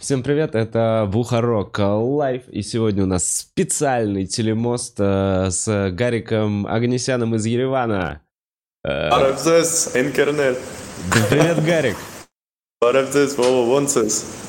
Всем привет, это Бухарок Лайв, и сегодня у нас специальный телемост э, с Гариком Агнесяном из Еревана. Э, Арабзес, интернет. Привет, Гарик. Арабзес.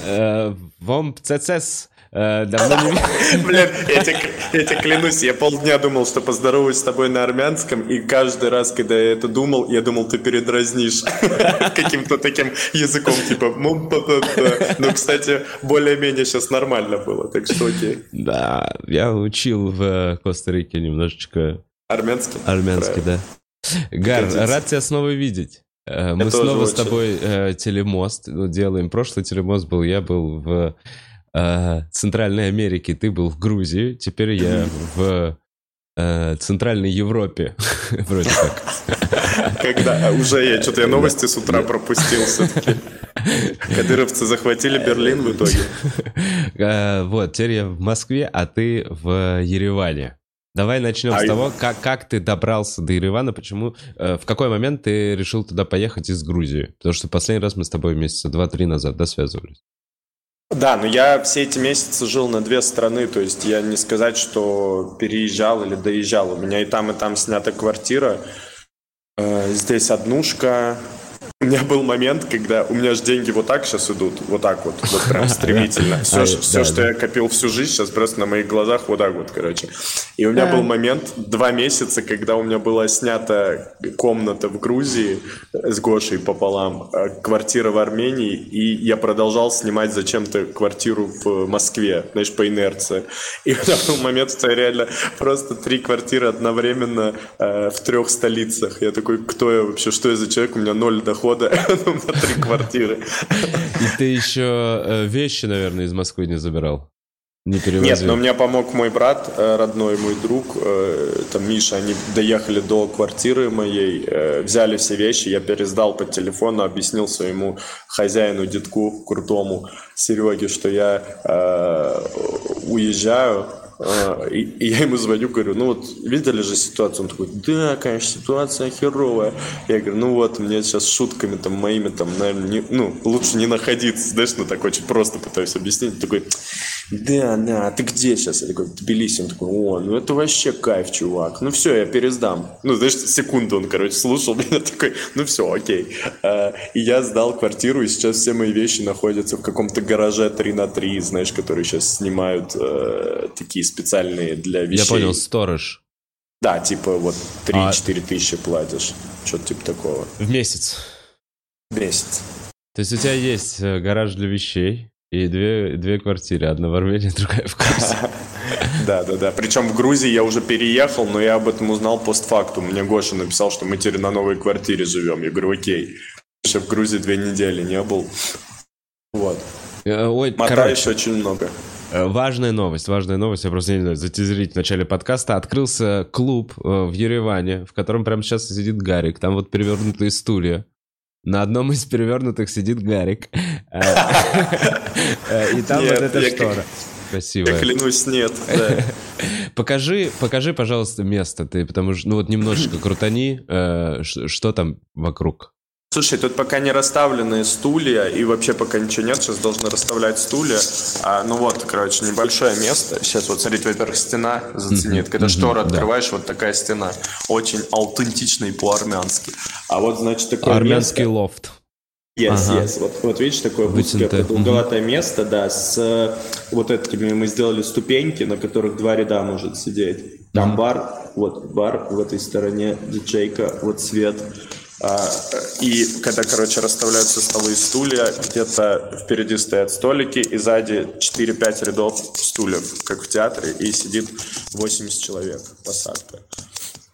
Э, Вам ЦЦС. Э, давно не... Блин, я тебе, клянусь, я полдня думал, что поздороваюсь с тобой на армянском, и каждый раз, когда я это думал, я думал, ты передразнишь каким-то таким языком, типа... Ну, кстати, более-менее сейчас нормально было, так что окей. Да, я учил в Коста-Рике немножечко... Армянский? Армянский, да. Гар, рад тебя снова видеть. Э, мы снова с тобой э, телемост ну, делаем. Прошлый телемост был, я был в э, Центральной Америке, ты был в Грузии, теперь я в э, Центральной Европе. Вроде так. Когда уже я что-то я новости с утра пропустил все-таки. Кадыровцы захватили Берлин в итоге. Э, вот, теперь я в Москве, а ты в Ереване. Давай начнем а с того, как, как ты добрался до Еревана, почему, э, в какой момент ты решил туда поехать из Грузии? Потому что последний раз мы с тобой месяца два-три назад, да, связывались? Да, но я все эти месяцы жил на две страны, то есть я не сказать, что переезжал или доезжал. У меня и там, и там снята квартира. Э, здесь однушка, у меня был момент, когда у меня же деньги вот так сейчас идут, вот так вот, вот прям стремительно. Все, а, все да, что да. я копил всю жизнь, сейчас просто на моих глазах вот так вот, короче. И у меня был момент, два месяца, когда у меня была снята комната в Грузии с Гошей пополам, а квартира в Армении, и я продолжал снимать зачем-то квартиру в Москве, знаешь, по инерции. И у меня был момент, что я реально просто три квартиры одновременно э, в трех столицах. Я такой, кто я вообще, что я за человек, у меня ноль дохода года на три квартиры. И ты еще э, вещи, наверное, из Москвы не забирал? Не Нет, но мне помог мой брат, э, родной мой друг, э, там Миша, они доехали до квартиры моей, взяли все вещи, я пересдал по телефону, объяснил своему хозяину, детку крутому, Сереге, что я уезжаю, и, и я ему звоню, говорю, ну вот видели же ситуацию? Он такой, да, конечно, ситуация херовая. Я говорю, ну вот, мне сейчас шутками там моими там, наверное, не, ну, лучше не находиться, знаешь, ну так очень просто пытаюсь объяснить. Он такой, да, да, ты где сейчас? Я такой, в Тбилиси. Он такой, о, ну это вообще кайф, чувак. Ну все, я пересдам. Ну, знаешь, секунду он, короче, слушал меня такой, ну все, окей. А, и я сдал квартиру, и сейчас все мои вещи находятся в каком-то гараже 3 на 3, знаешь, которые сейчас снимают э, такие специальные для вещей. Я понял, сторож. Да, типа вот 3-4 а... тысячи платишь. Что-то типа такого. В месяц? В месяц. То есть у тебя есть э, гараж для вещей, и две, две квартиры, одна в Армении, другая в Грузии. Да, да, да. Причем в Грузии я уже переехал, но я об этом узнал постфактум. Мне Гоша написал, что мы теперь на новой квартире живем. Я говорю, окей. Еще в Грузии две недели не был. Вот. Э, ой, короче, очень много. Э, важная новость, важная новость, я просто не знаю, затизерить в начале подкаста. Открылся клуб э, в Ереване, в котором прямо сейчас сидит Гарик. Там вот перевернутые стулья. На одном из перевернутых сидит Гарик. Э, и там вот эта штора. Спасибо. Я клянусь, нет. Покажи, покажи, пожалуйста, место. Ты, потому что, ну вот немножечко крутани, э, что там вокруг. Слушай, тут пока не расставлены стулья, и вообще пока ничего нет, сейчас должны расставлять стулья. А, ну вот, короче, небольшое место. Сейчас вот, смотрите, во-первых, стена заценит. Когда шторы открываешь, вот такая стена. Очень аутентичный по-армянски. А вот, значит, такое Армянский место... лофт. Yes, ага. yes. Вот, вот видишь, такое узкое продолговатое угу. место, да, с вот этими мы сделали ступеньки, на которых два ряда может сидеть. Там угу. бар, вот бар в этой стороне, диджейка, вот свет. А, и когда, короче, расставляются столы и стулья, где-то впереди стоят столики, и сзади 4-5 рядов стульев, как в театре, и сидит 80 человек, посадка.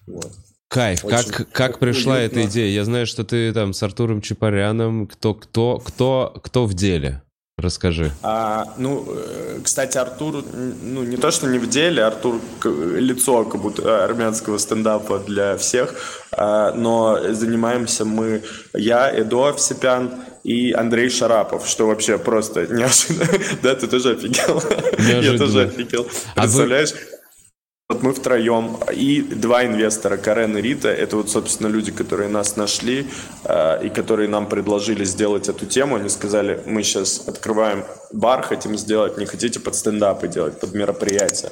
Вот. Кайф. Очень как, как пришла уютно. эта идея? Я знаю, что ты там с Артуром Чапаряном. Кто, кто, кто, кто в деле? Расскажи. А, ну, э, кстати, Артур, ну, не то, что не в деле, Артур лицо как будто армянского стендапа для всех, а, но занимаемся мы, я, Эдо Овсепян и Андрей Шарапов, что вообще просто неожиданно. Да, ты тоже офигел? Я тоже офигел. Представляешь? Вот мы втроем и два инвестора, Карен и Рита, это вот, собственно, люди, которые нас нашли э, и которые нам предложили сделать эту тему. Они сказали, мы сейчас открываем бар, хотим сделать, не хотите под стендапы делать, под мероприятия.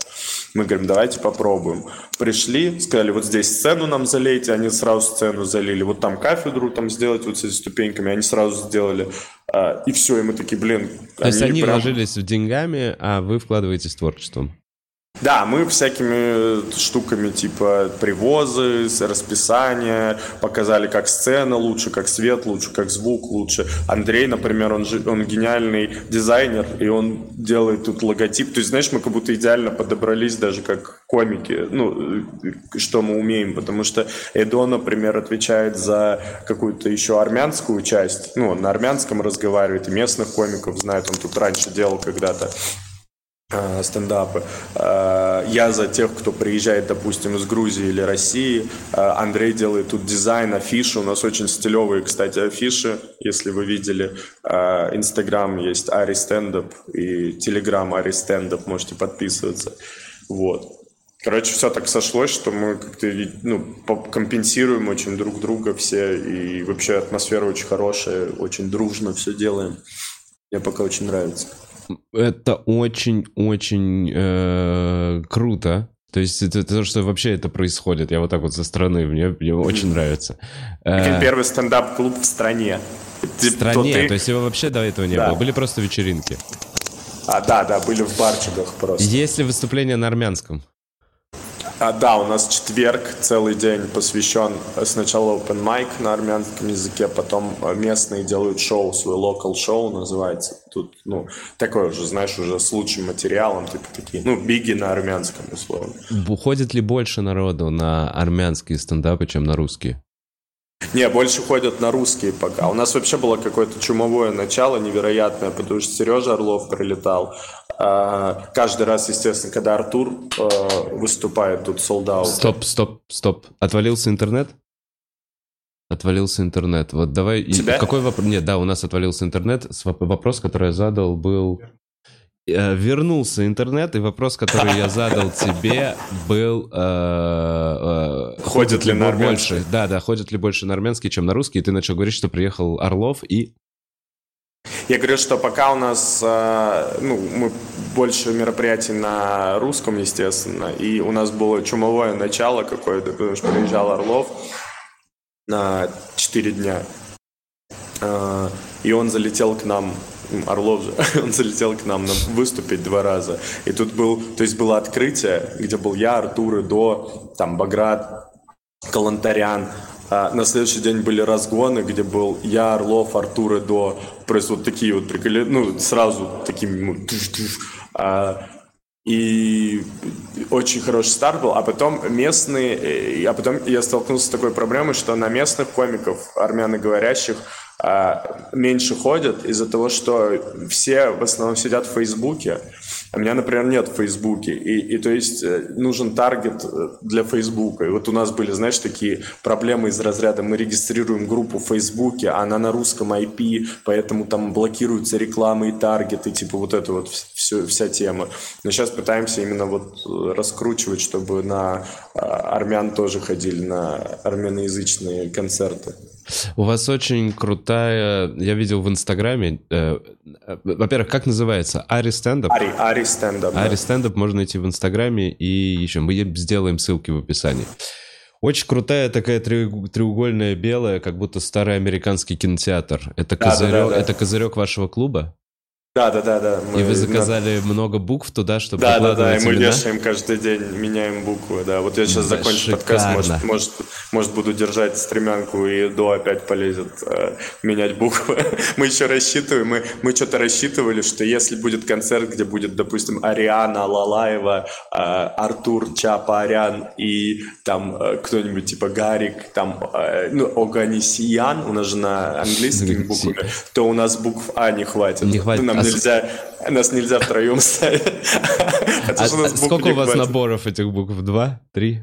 Мы говорим, давайте попробуем. Пришли, сказали, вот здесь сцену нам залейте, они сразу сцену залили. Вот там кафедру там сделать вот с этими ступеньками, они сразу сделали. А, и все, и мы такие, блин. То есть они прям... вложились в деньгами, а вы вкладываетесь в творчеством? Да, мы всякими штуками типа привозы, расписания, показали, как сцена лучше, как свет лучше, как звук лучше. Андрей, например, он, же, он гениальный дизайнер, и он делает тут логотип. То есть, знаешь, мы как будто идеально подобрались даже как комики, ну, что мы умеем, потому что Эдо, например, отвечает за какую-то еще армянскую часть, ну, он на армянском разговаривает, и местных комиков знает, он тут раньше делал когда-то. Э, стендапы. Э, я за тех, кто приезжает, допустим, из Грузии или России. Э, Андрей делает тут дизайн, афиши. У нас очень стилевые, кстати, афиши, если вы видели. Инстаграм есть Ари Стендап и Телеграм Ари Стендап, можете подписываться. Вот. Короче, все так сошлось, что мы как-то ну, компенсируем очень друг друга все, и вообще атмосфера очень хорошая, очень дружно все делаем. Мне пока очень нравится это очень-очень э, круто. То есть это, то, что вообще это происходит. Я вот так вот со стороны, мне, мне очень нравится. Э, первый стендап-клуб в стране. В стране? То, ты... то есть его вообще до этого не да. было? Были просто вечеринки? А, да, да, были в барчиках просто. Есть ли выступления на армянском? А, да, у нас четверг, целый день посвящен э, сначала open mic на армянском языке, потом э, местные делают шоу, свой local шоу называется. Тут, ну, такое уже, знаешь, уже с лучшим материалом, типа такие, ну, биги на армянском, условно. Уходит ли больше народу на армянские стендапы, чем на русские? Не, больше ходят на русские пока. У нас вообще было какое-то чумовое начало невероятное, потому что Сережа Орлов прилетал. А, каждый раз, естественно, когда Артур а, выступает, тут солдат. Стоп, стоп, стоп. Отвалился интернет? Отвалился интернет. Вот давай... Тебя? Какой вопрос? Нет, да, у нас отвалился интернет. Вопрос, который я задал, был... Э, вернулся интернет, и вопрос, который я задал тебе, был... Э, э, ходит ли на больше? Да, да, ходит ли больше на армянский, чем на русский? И ты начал говорить, что приехал Орлов и... Я говорю, что пока у нас, ну, мы больше мероприятий на русском, естественно, и у нас было чумовое начало какое-то, потому что приезжал Орлов на 4 дня, и он залетел к нам Орлов же, он залетел к нам на выступить два раза. И тут был, то есть было открытие, где был я, Артур, До, там Баграт, Калантарян. А на следующий день были разгоны, где был я, Орлов, Артур и До. Просто вот такие вот приколи, ну, сразу такими... Ну, а, и очень хороший старт был, а потом местные, а потом я столкнулся с такой проблемой, что на местных комиков, армяноговорящих, а, меньше ходят из-за того, что все в основном сидят в Фейсбуке, а меня, например, нет в Фейсбуке. И, и то есть э, нужен таргет э, для Фейсбука. И вот у нас были, знаешь, такие проблемы из разряда. Мы регистрируем группу в Фейсбуке, а она на русском IP, поэтому там блокируются рекламы и таргеты, типа вот это вот все, вся тема. Но сейчас пытаемся именно вот э, раскручивать, чтобы на армян тоже ходили на армяноязычные концерты. У вас очень крутая, я видел в Инстаграме, э, во-первых, как называется? Ари стендап? Ари, Ари стендап. Ари стендап можно найти в Инстаграме и еще мы сделаем ссылки в описании. Очень крутая такая треугольная белая, как будто старый американский кинотеатр. Это козырек, да, да, да, это козырек вашего клуба? Да, да, да, да. Мы... И вы заказали много букв туда, чтобы Да, да, да, и мы имена? вешаем каждый день, меняем буквы, да. Вот я сейчас да, закончу шикарно. подкаст, может, может, может буду держать стремянку и до опять полезет э, менять буквы. мы еще рассчитываем, мы, мы что-то рассчитывали, что если будет концерт, где будет, допустим, Ариана Лалаева, э, Артур Чапарян и там э, кто-нибудь типа Гарик, там, э, ну, Оганисиян, у нас же на английскими буквами, то у нас букв А не хватит. Не хватит. Ну, нам нельзя, нас нельзя втроем ставить. А, сколько у вас наборов этих букв? Два? Три?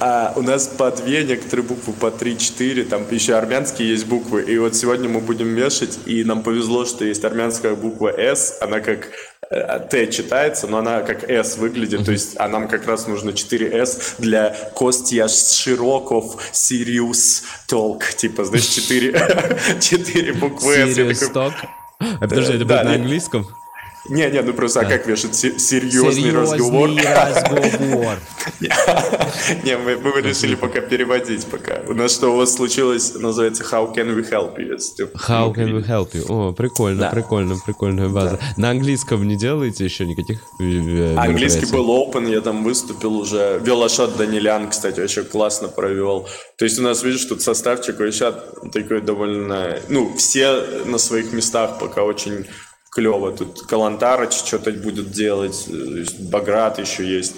А, у нас по две, некоторые буквы по три-четыре, там еще армянские есть буквы. И вот сегодня мы будем вешать, и нам повезло, что есть армянская буква «С», она как э, Т читается, но она как С выглядит, то есть а нам как раз нужно 4 С для Костя Широков Сириус Толк, типа, знаешь, 4, 4 буквы С. Сириус Толк? А подожди, это будет на английском? Не, не, ну просто, а как вешать? Серьезный, разговор? разговор. Не, мы, решили пока переводить пока. У нас что у вас случилось, называется How can we help you? How can we help you? О, прикольно, прикольно, прикольная база. На английском не делаете еще никаких э, Английский был open, я там выступил уже. Велошот Данилян, кстати, вообще классно провел. То есть у нас, видишь, тут составчик вообще такой довольно... Ну, все на своих местах пока очень клево. Тут Калантарыч что-то будет делать, Баграт еще есть.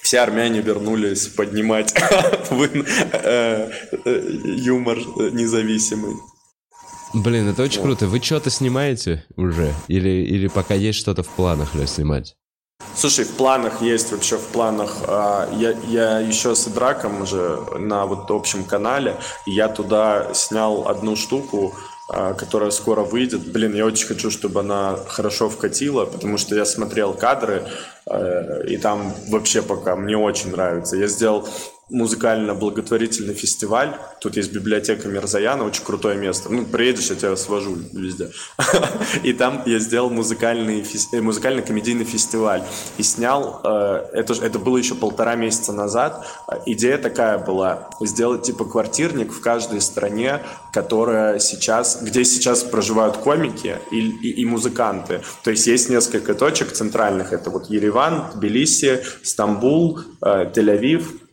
Все армяне вернулись поднимать э, э, юмор независимый. Блин, это очень круто. Вы что-то снимаете уже? Или, или пока есть что-то в планах для снимать? Слушай, в планах есть вообще в планах. А, я, я еще с Идраком уже на вот общем канале. Я туда снял одну штуку которая скоро выйдет. Блин, я очень хочу, чтобы она хорошо вкатила, потому что я смотрел кадры, э, и там вообще пока мне очень нравится. Я сделал музыкально-благотворительный фестиваль. Тут есть библиотека Мирзаяна, очень крутое место. Ну, приедешь, я тебя свожу везде. И там я сделал музыкальный, э, музыкально-комедийный фестиваль. И снял, э, это, это было еще полтора месяца назад. Идея такая была, сделать типа квартирник в каждой стране, которая сейчас, где сейчас проживают комики и, и, и музыканты. То есть есть несколько точек центральных. Это вот Ереван, Тбилиси, Стамбул, э, Тель-Авив,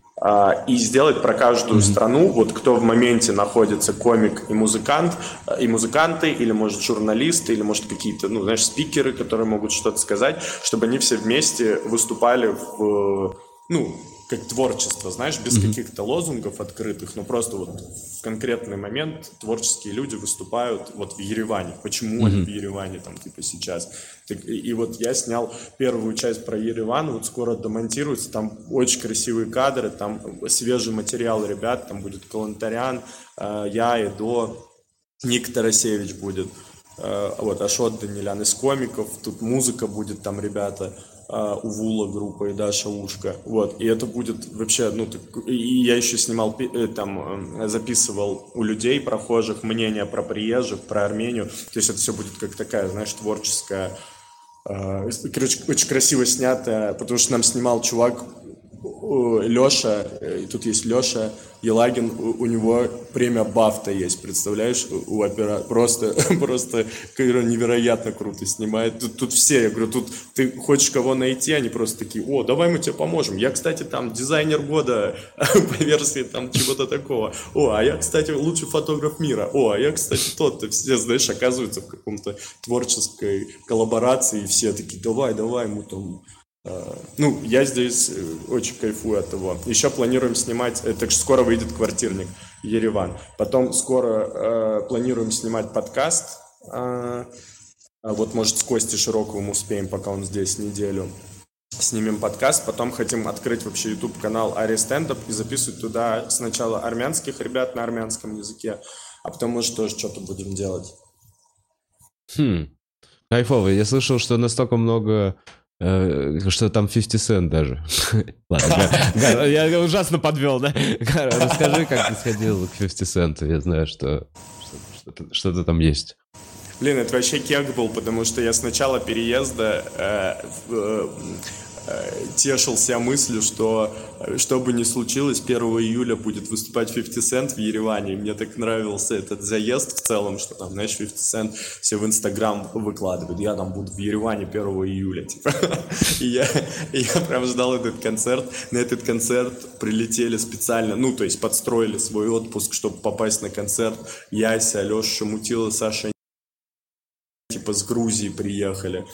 и сделать про каждую mm-hmm. страну, вот кто в моменте находится, комик и музыкант, и музыканты, или, может, журналисты, или, может, какие-то, ну, знаешь, спикеры, которые могут что-то сказать, чтобы они все вместе выступали в, ну, как творчество, знаешь, без mm-hmm. каких-то лозунгов открытых, но просто вот в конкретный момент творческие люди выступают вот в Ереване. Почему mm-hmm. они в Ереване там типа сейчас? Так, и, и вот я снял первую часть про Ереван, вот скоро домонтируется, там очень красивые кадры, там свежий материал ребят, там будет Калантарян, э, я, Эдо, Ник Тарасевич будет, э, вот Ашот Данилян из комиков, тут музыка будет там ребята, а, у Вула группа и Даша Ушка. Вот. И это будет вообще, ну, так, и я еще снимал, э, там, э, записывал у людей, прохожих, мнения про приезжих, про Армению. То есть это все будет как такая, знаешь, творческая, э, короче, очень красиво снятая, потому что нам снимал чувак, Леша, и тут есть Леша, Елагин, у, у него премия Бафта есть, представляешь, у опера просто, просто невероятно круто снимает. Тут, тут все, я говорю, тут ты хочешь кого найти, они просто такие, о, давай мы тебе поможем. Я, кстати, там дизайнер года по версии там чего-то такого. О, а я, кстати, лучший фотограф мира. О, а я, кстати, тот-то. Все, знаешь, оказываются в каком-то творческой коллаборации, и все такие, давай, давай, мы там Э, ну, я здесь э, очень кайфую от того. Еще планируем снимать, это скоро выйдет квартирник Ереван. Потом скоро э, планируем снимать подкаст. Э, вот, может, с Костей Широковым успеем, пока он здесь неделю. Снимем подкаст, потом хотим открыть вообще YouTube канал Ари Стендап и записывать туда сначала армянских ребят на армянском языке, а потом, может, тоже что-то будем делать. Хм, кайфово. Я слышал, что настолько много Э, что там 50 Cent даже. Ладно, Гар, я ужасно подвел, да? Гар, расскажи, как ты сходил к 50 Cent. Я знаю, что что-то там есть. Блин, это вообще кек был, потому что я с начала переезда э, э, Э, тешился мыслью, что э, что бы ни случилось, 1 июля будет выступать 50 Cent в Ереване. Мне так нравился этот заезд в целом, что там, знаешь, 50 Cent все в Инстаграм выкладывает. Я там буду в Ереване 1 июля. Типа. И, я, я прям ждал этот концерт. На этот концерт прилетели специально, ну, то есть подстроили свой отпуск, чтобы попасть на концерт. Яся, Алеша Шамутила, Саша типа с Грузии приехали.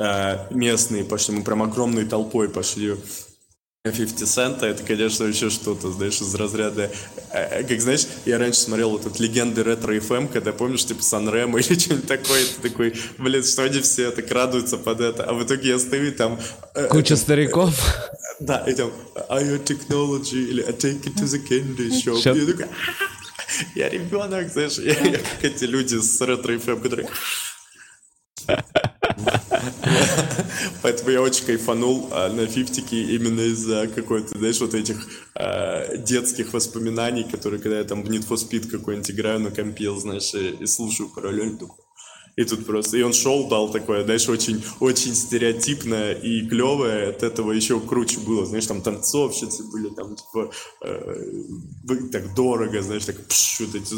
Э, местные пошли, мы прям огромной толпой пошли 50 цента, это, конечно, вообще что-то, знаешь, из разряда... Э, э, как, знаешь, я раньше смотрел вот этот легенды ретро FM, когда, помнишь, типа Санремо или что-нибудь такое, ты такой, блин, что они все так радуются под это, а в итоге я стою там... Куча стариков. Да, и там, I technology, или I take it to the candy shop. Я такой, я ребенок, знаешь, я, я как эти люди с ретро FM, которые... Поэтому я очень кайфанул а, на фифтике именно из-за какой-то, знаешь, вот этих а, детских воспоминаний, которые, когда я там в Need for Speed какой-нибудь играю на компил, знаешь, и, слушаю параллель, и тут просто, и он шел, дал такое, знаешь, очень, очень стереотипное и клевое, от этого еще круче было, знаешь, там танцовщицы были, там, типа, э, так дорого, знаешь, так, пш, вот эти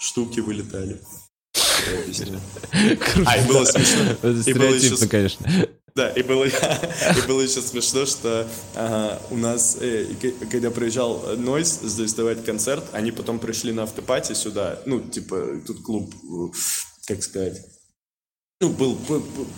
штуки вылетали. А, и было смешно. Стереотипно, конечно. Да, и было, и было еще смешно, что ага, у нас, э, когда приезжал Нойс здесь давать концерт, они потом пришли на автопати сюда, ну, типа, тут клуб, как сказать, ну, был,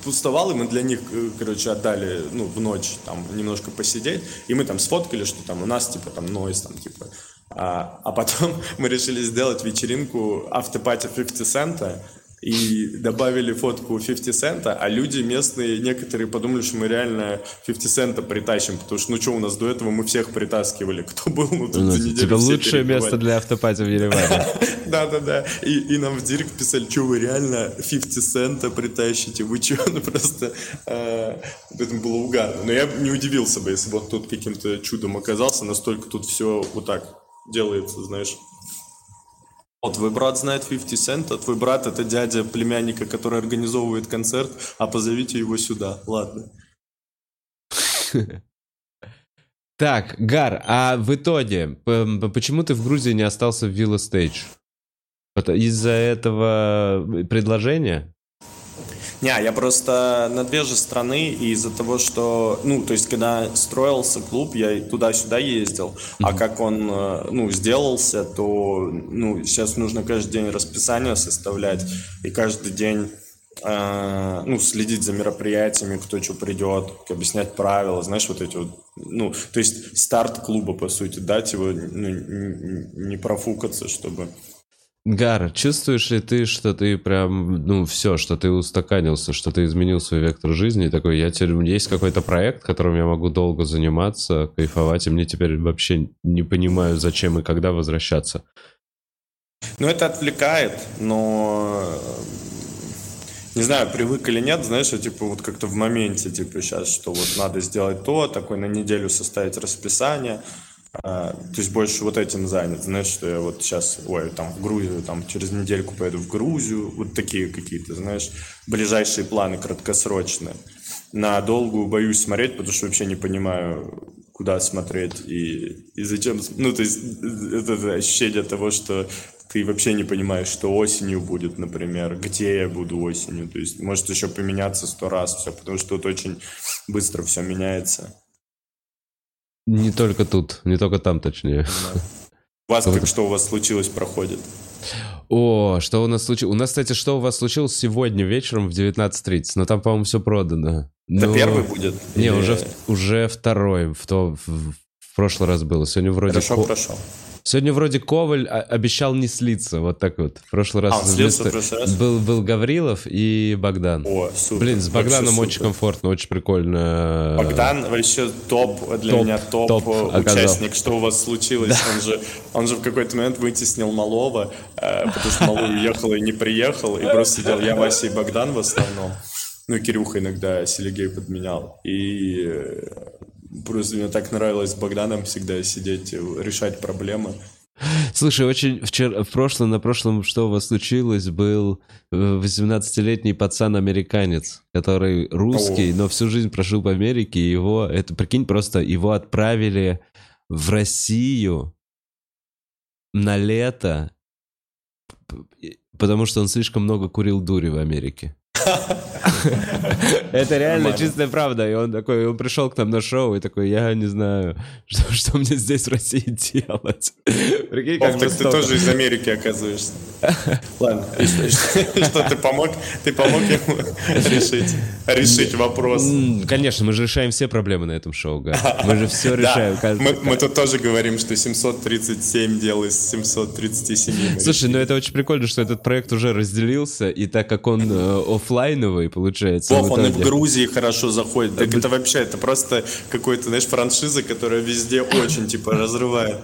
пустовал, и мы для них, э, короче, отдали, ну, в ночь там немножко посидеть, и мы там сфоткали, что там у нас, типа, там, Нойс, там, типа, а, а потом мы решили сделать вечеринку автопати 50 цента, и добавили фотку 50 цента, а люди местные, некоторые подумали, что мы реально 50 цента притащим, потому что, ну что, у нас до этого мы всех притаскивали, кто был, ну тут ну, за неделю Типа лучшее место для автопати в Ереване. Да-да-да, и нам в директ писали, что вы реально 50 цента притащите, вы что, ну просто а, это было угарно. Но я не удивился бы, если бы он тут каким-то чудом оказался, настолько тут все вот так делается, знаешь. Вот, твой брат знает 50 Cent, а твой брат это дядя племянника, который организовывает концерт, а позовите его сюда. Ладно. Так, Гар, а в итоге, почему ты в Грузии не остался в Villa Stage? Из-за этого предложения? Не, я просто на две же страны, из-за того, что, ну, то есть, когда строился клуб, я туда-сюда ездил, mm-hmm. а как он, э, ну, сделался, то, ну, сейчас нужно каждый день расписание составлять, и каждый день э, ну, следить за мероприятиями, кто что придет, объяснять правила, знаешь, вот эти вот, ну, то есть старт клуба, по сути, дать его, ну, не профукаться, чтобы Гар, чувствуешь ли ты, что ты прям, ну, все, что ты устаканился, что ты изменил свой вектор жизни, такой, я теперь, есть какой-то проект, которым я могу долго заниматься, кайфовать, и мне теперь вообще не понимаю, зачем и когда возвращаться? Ну, это отвлекает, но не знаю, привык или нет, знаешь, типа вот как-то в моменте, типа сейчас, что вот надо сделать то, такой на неделю составить расписание, а, то есть больше вот этим занят, знаешь, что я вот сейчас, ой, там в Грузию, там через недельку поеду в Грузию, вот такие какие-то, знаешь, ближайшие планы краткосрочные. На долгую боюсь смотреть, потому что вообще не понимаю, куда смотреть и, и зачем. Ну, то есть это ощущение того, что ты вообще не понимаешь, что осенью будет, например, где я буду осенью. То есть может еще поменяться сто раз все, потому что тут очень быстро все меняется. Не только тут, не только там, точнее. У вас как что у вас случилось проходит? О, что у нас случилось? У нас, кстати, что у вас случилось сегодня вечером в 19.30, но там, по-моему, все продано. Это но... первый будет? Не, Или... уже, уже второй, в, то, в, в прошлый раз было. Сегодня вроде... Хорошо, хорошо. Сегодня вроде Коваль обещал не слиться, вот так вот. В прошлый раз, а, слился в прошлый раз? Был, был Гаврилов и Богдан. О, супер. Блин, с Богданом очень комфортно, очень прикольно. Богдан вообще топ, для топ, меня топ, топ участник. Оказал. Что у вас случилось? Да. Он, же, он же в какой-то момент вытеснил Малова, э, потому что Малой уехал и не приехал, и просто сидел я, Вася и Богдан в основном. Ну, Кирюха иногда Селигей подменял. И э, Просто мне так нравилось с Богданом всегда сидеть, решать проблемы. Слушай, очень вчера, в прошлом, на прошлом, что у вас случилось, был 18-летний э, пацан-американец, который русский, О. но всю жизнь прожил в Америке, и его, это, прикинь, просто его отправили в Россию на лето, потому что он слишком много курил дури в Америке. Это реально чистая правда. И он такой, он пришел к нам на шоу и такой, я не знаю, что, что мне здесь в России делать. Прикинь, как ты тоже из Америки оказываешься. Ладно, что ты помог, ты помог ему решить, решить вопрос. Конечно, мы же решаем все проблемы на этом шоу, Гар. Мы же все решаем. Мы, мы тут тоже говорим, что 737 дел из 737. Слушай, ну это очень прикольно, что этот проект уже разделился, и так как он э, офлайновый, получается. Вов, он и в Грузии хорошо заходит. Так это вообще, это просто какой-то, знаешь, франшиза, которая везде очень, типа, разрывает.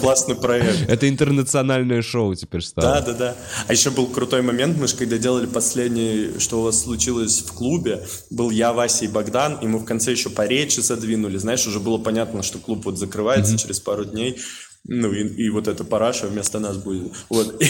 Классный проект. Это интернациональное шоу теперь стало. Да, да, да. А еще был крутой момент, мы же когда делали последний, что у вас случилось в клубе, был я, Вася и Богдан, и мы в конце еще по речи задвинули. Знаешь, уже было понятно, что клуб вот закрывается mm-hmm. через пару дней. Ну, и, и вот эта параша вместо нас будет. Вот.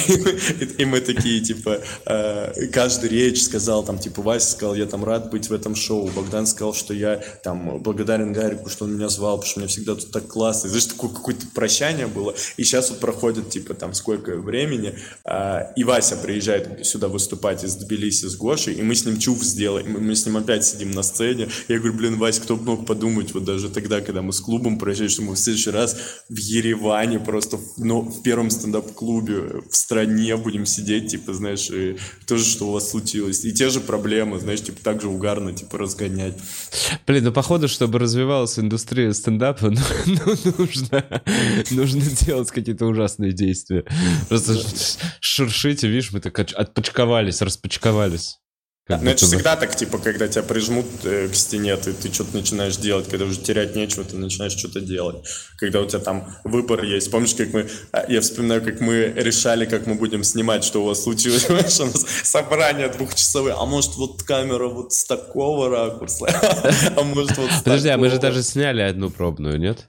И, и, мы такие, типа, э, каждый речь сказал, там, типа, Вася сказал, я там рад быть в этом шоу. Богдан сказал, что я там благодарен Гарику, что он меня звал, потому что мне всегда тут так классно. И, знаешь, такое какое-то прощание было. И сейчас вот проходит, типа, там, сколько времени, э, и Вася приезжает сюда выступать из Тбилиси с Гошей, и мы с ним чув сделаем. Мы, мы с ним опять сидим на сцене. Я говорю, блин, Вася, кто бы мог подумать, вот даже тогда, когда мы с клубом прощались, что мы в следующий раз в Ереване Казани просто ну, в первом стендап-клубе в стране будем сидеть, типа, знаешь, и тоже, что у вас случилось. И те же проблемы, знаешь, типа, так же угарно, типа, разгонять. Блин, ну, походу, чтобы развивалась индустрия стендапа, ну, ну, нужно, нужно делать какие-то ужасные действия. Просто шуршите, видишь, мы так отпочковались, распочковались. Как ну, это бы. всегда так, типа, когда тебя прижмут э, к стене, ты, ты что-то начинаешь делать, когда уже терять нечего, ты начинаешь что-то делать. Когда у тебя там выбор есть. Помнишь, как мы, а, я вспоминаю, как мы решали, как мы будем снимать, что у вас случилось. Понимаешь, у нас собрание двухчасовое. А может, вот камера вот с такого ракурса? А может, вот Подожди, а мы же даже сняли одну пробную, нет?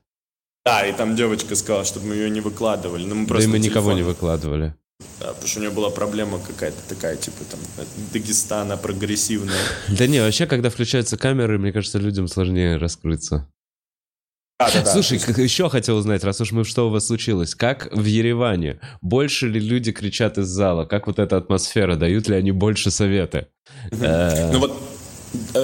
Да, и там девочка сказала, чтобы мы ее не выкладывали. Но мы просто да и мы никого не выкладывали. Да, потому что у нее была проблема какая-то такая, типа там Дагестана прогрессивная. Да не, вообще, когда включаются камеры, мне кажется, людям сложнее раскрыться. Да, да, Слушай, да. еще хотел узнать, раз уж мы что у вас случилось, как в Ереване? Больше ли люди кричат из зала? Как вот эта атмосфера? Дают ли они больше советы? Э, ну вот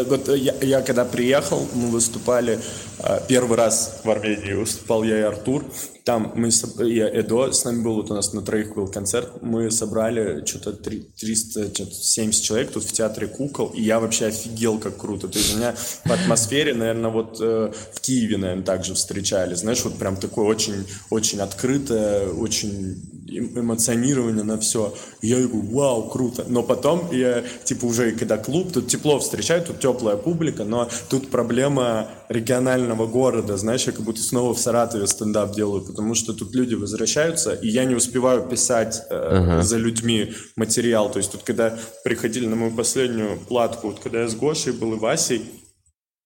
вот э, я, я когда приехал, мы выступали э, первый раз в Армении, выступал я и Артур. Там мы, я Эдо с нами был, вот у нас на троих был концерт. Мы собрали что-то 370 человек тут в театре кукол, и я вообще офигел, как круто. То есть у меня в атмосфере, наверное, вот в Киеве, наверное, также встречали. Знаешь, вот прям такое очень, очень открытое, очень эмоционирование на все. И я говорю, вау, круто. Но потом я, типа, уже когда клуб, тут тепло встречают, тут теплая публика, но тут проблема регионального города, знаешь, я как будто снова в Саратове стендап делаю, потому что тут люди возвращаются, и я не успеваю писать э, uh-huh. за людьми материал. То есть тут, когда приходили на мою последнюю платку, вот когда я с Гошей был и Васей,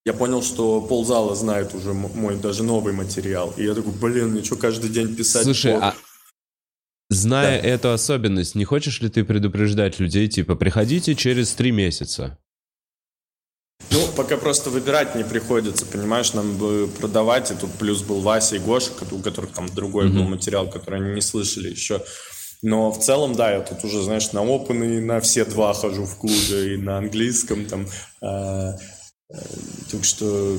я понял, что ползала знает уже мой даже новый материал. И я такой, блин, мне что каждый день писать? Слушай, по... а, Зная да. эту особенность, не хочешь ли ты предупреждать людей, типа, приходите через три месяца? Ну, пока просто выбирать не приходится, понимаешь, нам бы продавать, и тут плюс был Вася и Гоша, у которых там другой mm-hmm. был материал, который они не слышали еще. Но в целом, да, я тут уже, знаешь, на опыны на все два хожу в клубе, и на английском там. Э, э, так что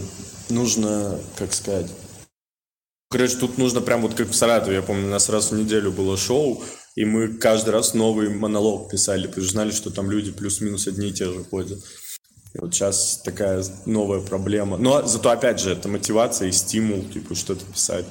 нужно, как сказать, Короче, тут нужно прям вот как в Саратове, я помню, у нас раз в неделю было шоу, и мы каждый раз новый монолог писали, потому что знали, что там люди плюс-минус одни и те же ходят. И вот сейчас такая новая проблема. Но зато, опять же, это мотивация и стимул, типа, что-то писать.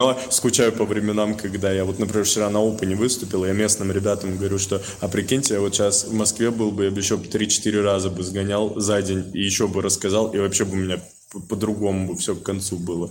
Но скучаю по временам, когда я вот, например, вчера на Опене выступил, я местным ребятам говорю, что, а прикиньте, я вот сейчас в Москве был бы, я бы еще 3-4 раза бы сгонял за день и еще бы рассказал, и вообще бы у меня по-другому бы все к концу было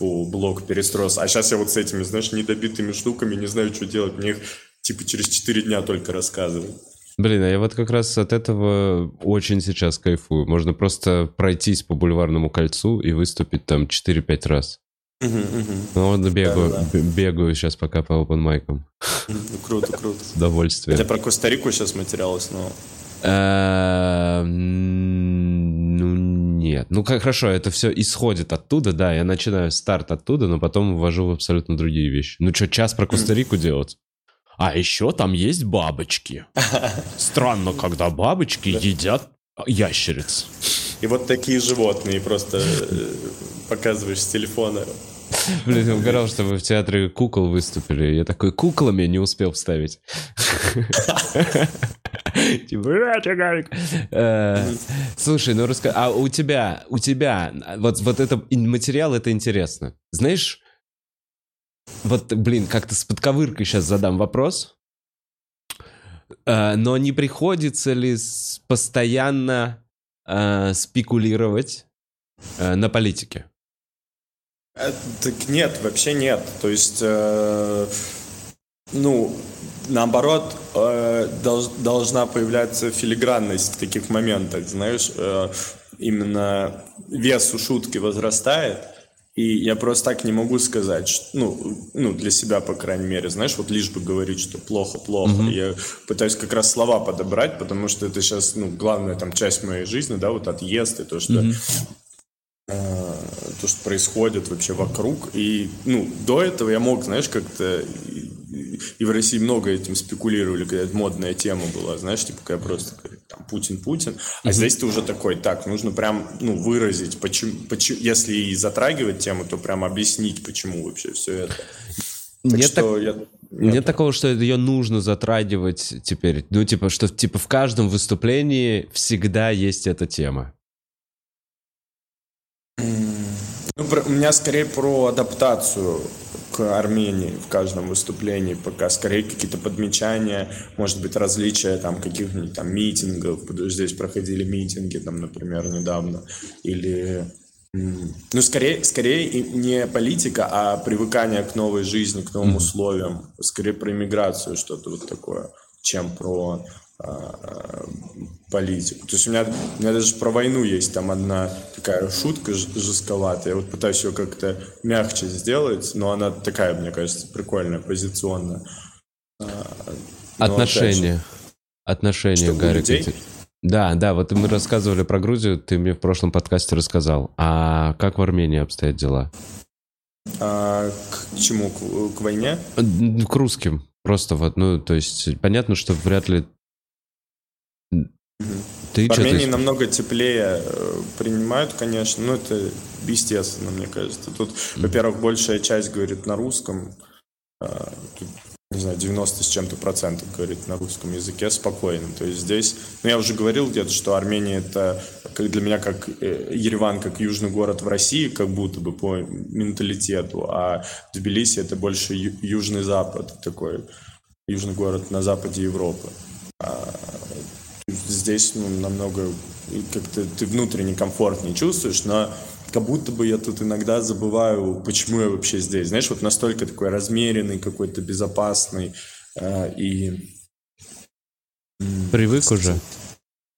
по блок перестроился. А сейчас я вот с этими, знаешь, недобитыми штуками не знаю, что делать. Мне их типа через 4 дня только рассказывают. Блин, а я вот как раз от этого очень сейчас кайфую. Можно просто пройтись по бульварному кольцу и выступить там 4-5 раз. Угу, угу. Ну вот бегаю, да, да. бегаю сейчас пока по open майкам. Ну, круто, круто. С удовольствием. Это про Коста-Рику сейчас материал снова? Нет. Ну, как хорошо, это все исходит оттуда, да, я начинаю старт оттуда, но потом ввожу в абсолютно другие вещи. Ну что, час про Коста-Рику делать? А еще там есть бабочки. Странно, когда бабочки едят ящериц. И вот такие животные просто э, показываешь с телефона. Блин, я угорал, что вы в театре кукол выступили. Я такой, куклами не успел вставить. Типа, э, слушай, ну расскажи, а у тебя, у тебя, вот, вот это материал, это интересно. Знаешь, вот, блин, как-то с подковыркой сейчас задам вопрос. Э, но не приходится ли постоянно э, спекулировать на политике? Так нет, вообще нет. То есть, ну, наоборот, э, долж, должна появляться филигранность в таких моментах, знаешь, э, именно вес у шутки возрастает, и я просто так не могу сказать, что, ну, ну, для себя, по крайней мере, знаешь, вот лишь бы говорить, что плохо-плохо. Mm-hmm. Я пытаюсь как раз слова подобрать, потому что это сейчас, ну, главная там часть моей жизни, да, вот отъезд и то, что mm-hmm то, что происходит вообще вокруг. И, ну, до этого я мог, знаешь, как-то и в России много этим спекулировали, когда это модная тема была, знаешь, типа, когда просто там, Путин, Путин. А mm-hmm. здесь ты уже такой, так, нужно прям, ну, выразить, почему, почему, если и затрагивать тему, то прям объяснить, почему вообще все это. Так нет, что так... я... Нет. нет такого, что ее нужно затрагивать теперь. Ну, типа, что типа в каждом выступлении всегда есть эта тема. Ну, у меня скорее про адаптацию к Армении в каждом выступлении, пока скорее какие-то подмечания, может быть, различия там каких-нибудь там митингов, потому что здесь проходили митинги, там, например, недавно, или ну, скорее, скорее не политика, а привыкание к новой жизни, к новым условиям. Скорее про иммиграцию что-то вот такое, чем про политику. То есть у меня, у меня даже про войну есть там одна такая шутка жестковатая. Я вот пытаюсь ее как-то мягче сделать, но она такая, мне кажется, прикольная, позиционная. А, но Отношения. Же, Отношения, Гарри. Да, да, вот мы рассказывали про Грузию, ты мне в прошлом подкасте рассказал. А как в Армении обстоят дела? А, к чему? К, к войне? К русским. Просто вот, ну, то есть понятно, что вряд ли ты в Армении ты... намного теплее э, принимают, конечно, но это естественно, мне кажется. Тут, mm-hmm. во-первых, большая часть говорит на русском, а, тут, не знаю, 90 с чем-то процентов говорит на русском языке спокойно. То есть здесь, ну я уже говорил где-то, что Армения это как для меня как э, Ереван, как южный город в России, как будто бы по менталитету, а Тбилиси это больше южный запад, такой южный город на западе Европы. Здесь ну, намного как-то ты внутренне комфортнее чувствуешь, но как будто бы я тут иногда забываю, почему я вообще здесь. Знаешь, вот настолько такой размеренный, какой-то безопасный э, и... Привык уже?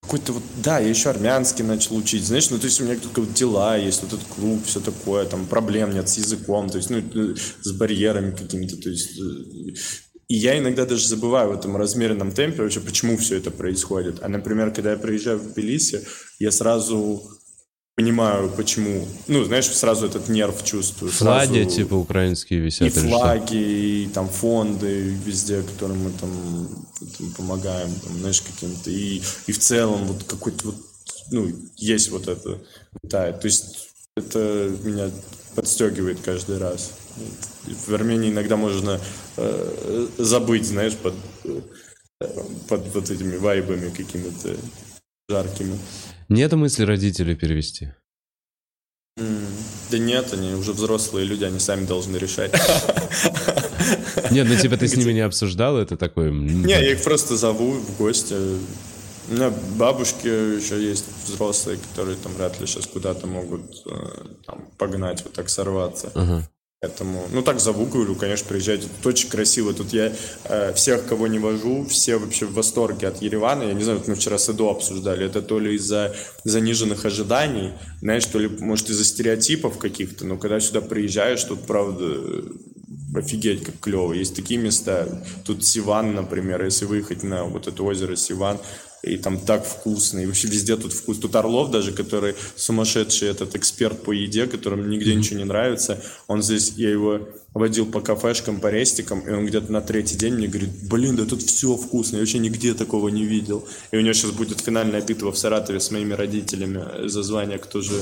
Какой-то вот, да, я еще армянский начал учить, знаешь, ну, то есть у меня только вот дела есть, вот этот клуб, все такое, там проблем нет с языком, то есть, ну, э, с барьерами какими-то, то есть э, и я иногда даже забываю в этом размеренном темпе вообще, почему все это происходит. А, например, когда я приезжаю в Тбилиси, я сразу понимаю, почему. Ну, знаешь, сразу этот нерв чувствую. Флаги, сразу... типа, украинские висят. И флаги, и там фонды везде, которым мы там, там помогаем, там, знаешь, каким-то. И, и в целом вот какой-то вот, ну, есть вот это. Да, то есть это меня подстегивает каждый раз. В Армении иногда можно э, забыть, знаешь, под, под вот этими вайбами какими-то жаркими. Нет мысли родителей перевести? Да нет, они уже взрослые люди, они сами должны решать. Нет, ну типа ты с ними не обсуждал, это такое... Не, я их просто зову в гости. У меня бабушки еще есть взрослые, которые там вряд ли сейчас куда-то могут э, там, погнать, вот так сорваться. Uh-huh. Поэтому, ну так зову, говорю, конечно, приезжайте. Тут очень красиво. Тут я э, всех, кого не вожу, все вообще в восторге от Еревана. Я не знаю, вот мы вчера с Эдо обсуждали. Это то ли из-за заниженных ожиданий, знаешь, то ли, может, из-за стереотипов каких-то. Но когда сюда приезжаешь, тут, правда, офигеть, как клево. Есть такие места. Тут Сиван, например, если выехать на вот это озеро Сиван, и там так вкусно, и вообще везде тут вкус. Тут Орлов даже, который сумасшедший этот эксперт по еде, которому нигде ничего не нравится, он здесь, я его водил по кафешкам, по рестикам, и он где-то на третий день мне говорит, блин, да тут все вкусно, я вообще нигде такого не видел. И у него сейчас будет финальная битва в Саратове с моими родителями за звание, кто же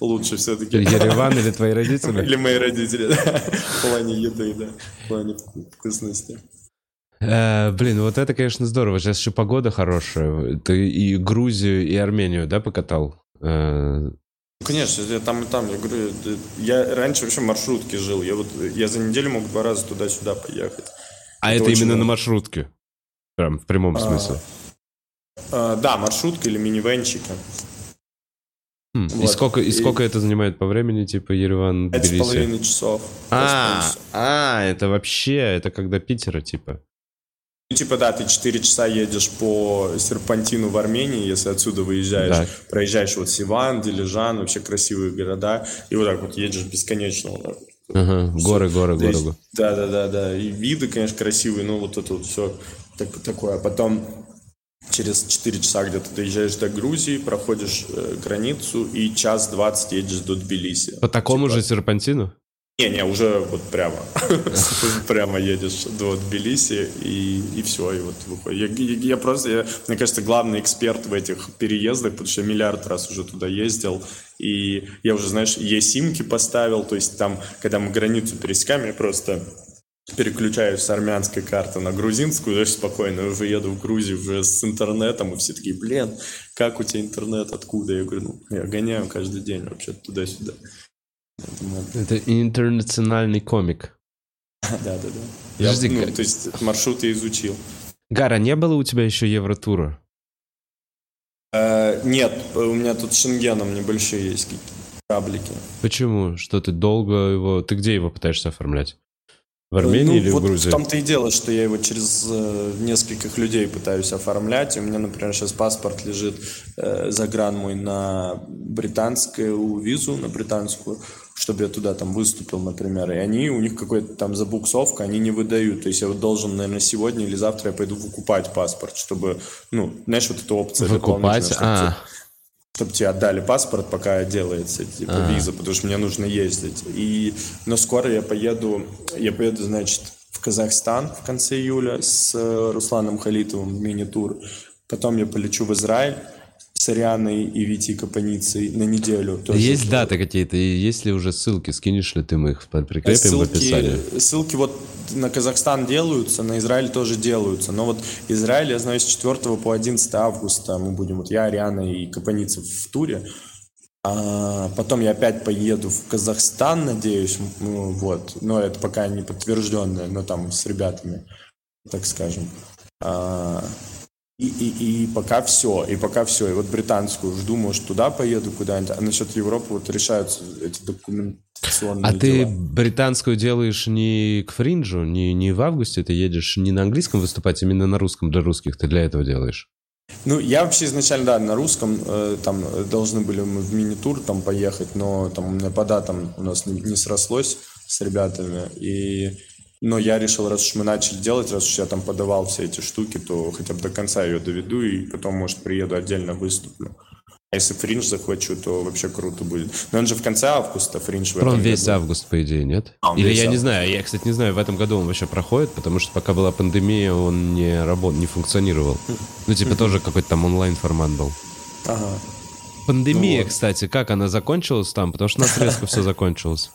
лучше все-таки. Ереван или твои родители? Или мои родители, да, в плане еды, да, в плане вкусности. Э, блин, вот это, конечно, здорово. Сейчас еще погода хорошая. Ты и Грузию, и Армению, да, покатал? Э, Конечно, я там и там, я говорю, я раньше вообще маршрутки жил, я вот, я за неделю мог два раза туда-сюда поехать. А это, это именно на маршрутке? Прям в прямом а, смысле? А, да, маршрутка или минивенчика. Хм, вот. И сколько, и, и сколько это занимает по времени, типа Ереван, Пять с половиной часов. А, а, это вообще, это когда Питера, типа? Ну, типа, да, ты 4 часа едешь по серпантину в Армении, если отсюда выезжаешь, да. проезжаешь вот Сиван, Дилижан, вообще красивые города, и вот так вот едешь бесконечно. Вот так. Ага, горы, горы, горы, горы. Да, да, да, да. И виды, конечно, красивые, но вот это вот все так, такое. А потом через 4 часа где-то доезжаешь до Грузии, проходишь э, границу и час 20 едешь до Тбилиси. По такому типа... же серпантину? Не-не, уже вот прямо. прямо едешь до Тбилиси и, и все, и вот я, я, я просто, я, мне кажется, главный эксперт в этих переездах, потому что я миллиард раз уже туда ездил, и я уже, знаешь, е-симки поставил, то есть там, когда мы границу пересекаем, я просто переключаюсь с армянской карты на грузинскую, даже спокойно, уже еду в Грузию уже с интернетом, и все такие, блин, как у тебя интернет, откуда? Я говорю, ну, я гоняю каждый день вообще туда-сюда. Это интернациональный комик. Да, да, да. Я, ну, то есть маршрут я изучил. Гара, не было у тебя еще Евротура? Э, нет, у меня тут с Шенгеном небольшие есть каблики. Почему? Что ты долго его... Ты где его пытаешься оформлять? В Армении ну, или вот в Грузии? в том-то и дело, что я его через э, нескольких людей пытаюсь оформлять. У меня, например, сейчас паспорт лежит э, за гран мой на британскую визу, на британскую, чтобы я туда там выступил, например. И они, у них какая-то там забуксовка, они не выдают. То есть я вот должен, наверное, сегодня или завтра я пойду выкупать паспорт, чтобы, ну, знаешь, вот эта опция Выкупать? А, чтобы тебе отдали паспорт, пока делается типа а. виза, потому что мне нужно ездить. И, но скоро я поеду, я поеду, значит, в Казахстан в конце июля с э, Русланом Халитовым в мини-тур. Потом я полечу в Израиль с Арианой и Витей Капаницей на неделю. Тоже есть это... даты какие-то? И есть ли уже ссылки? Скинешь ли ты мы их? Прикрепим ссылки, в описании. Ссылки вот на Казахстан делаются, на Израиль тоже делаются. Но вот Израиль, я знаю, с 4 по 11 августа мы будем, вот я, Ариана и Капаница в туре. А потом я опять поеду в Казахстан, надеюсь, ну, вот. Но это пока не подтвержденное, но там с ребятами, так скажем. А, и, и, и пока все, и пока все. И вот британскую жду, может, туда поеду куда-нибудь. А насчет Европы вот решаются эти документационные А дела. ты британскую делаешь не к фринджу, не, не в августе, ты едешь не на английском выступать, именно на русском для русских ты для этого делаешь? Ну, я вообще изначально, да, на русском, э, там, должны были мы в мини-тур там поехать, но там у меня по датам у нас не, не срослось с ребятами, и но я решил, раз уж мы начали делать, раз уж я там подавал все эти штуки, то хотя бы до конца ее доведу и потом, может, приеду отдельно выступлю. А если фринж захвачу, то вообще круто будет. Но он же в конце августа фринж в Он весь году. август, по идее, нет? А, Или я август. не знаю, я, кстати, не знаю, в этом году он вообще проходит, потому что пока была пандемия, он не работал, не функционировал. Ну, типа, тоже какой-то там онлайн-формат был. Ага. Пандемия, ну, кстати, как она закончилась там? Потому что у нас резко все закончилось.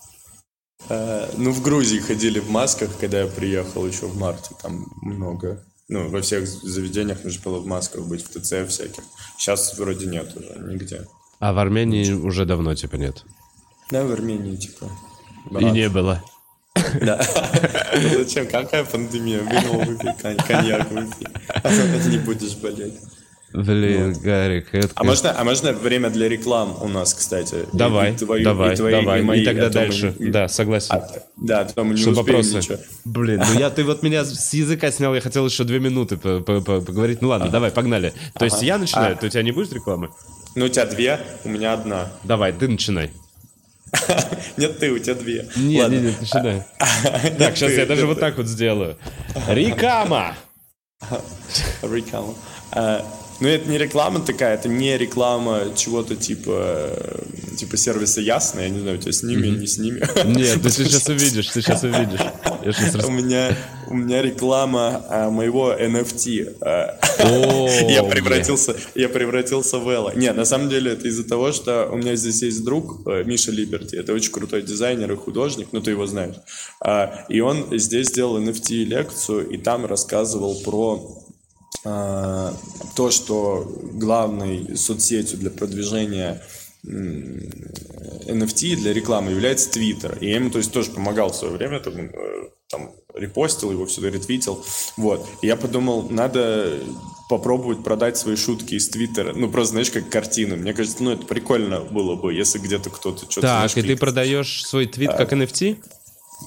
Ну, в Грузии ходили в масках, когда я приехал еще в марте, там много. Ну, во всех заведениях нужно было в масках быть, в ТЦ всяких. Сейчас вроде нет уже нигде. А в Армении Ничего. уже давно, типа, нет? Да, в Армении, типа. Брат. И не было. Да. Зачем? Какая пандемия? Вино выпей, коньяк выпей. Не будешь болеть. Блин, вот. Гарик, это... А можно, а можно время для реклам у нас, кстати? Давай, и, твою, давай, и твои, давай. И, мои, и тогда а дальше. Мы... Да, согласен. А, да, а мы не Что вопросы? Ничего. Блин, ну я, ты вот меня с языка снял, я хотел еще две минуты поговорить. Ну ладно, ага. давай, погнали. То ага. есть я начинаю, а. то у тебя не будет рекламы? Ну, у тебя две, у меня одна. Давай, ты начинай. Нет, ты, у тебя две. Нет, нет, нет, начинай. Так, сейчас я даже вот так вот сделаю. Рекама! Рекама. Но это не реклама такая, это не реклама чего-то типа, типа сервиса Ясно, я не знаю, у тебя с ними, mm-hmm. не с ними. Нет, ты сейчас увидишь, ты сейчас увидишь. У меня, у меня реклама а, моего NFT. А. Я превратился, я превратился в Элла. Нет, на самом деле это из-за того, что у меня здесь есть друг, э, Миша Либерти, это очень крутой дизайнер и художник, ну ты его знаешь. А, и он здесь сделал NFT-лекцию, и там рассказывал про то, что главной соцсетью для продвижения NFT для рекламы является Twitter. И я ему, то есть, тоже помогал в свое время, там, э, там репостил его сюда, ретвитил. Вот. И я подумал, надо попробовать продать свои шутки из Твиттера. Ну, просто, знаешь, как картину. Мне кажется, ну, это прикольно было бы, если где-то кто-то что-то... Так, и ты продаешь свой твит а, как NFT?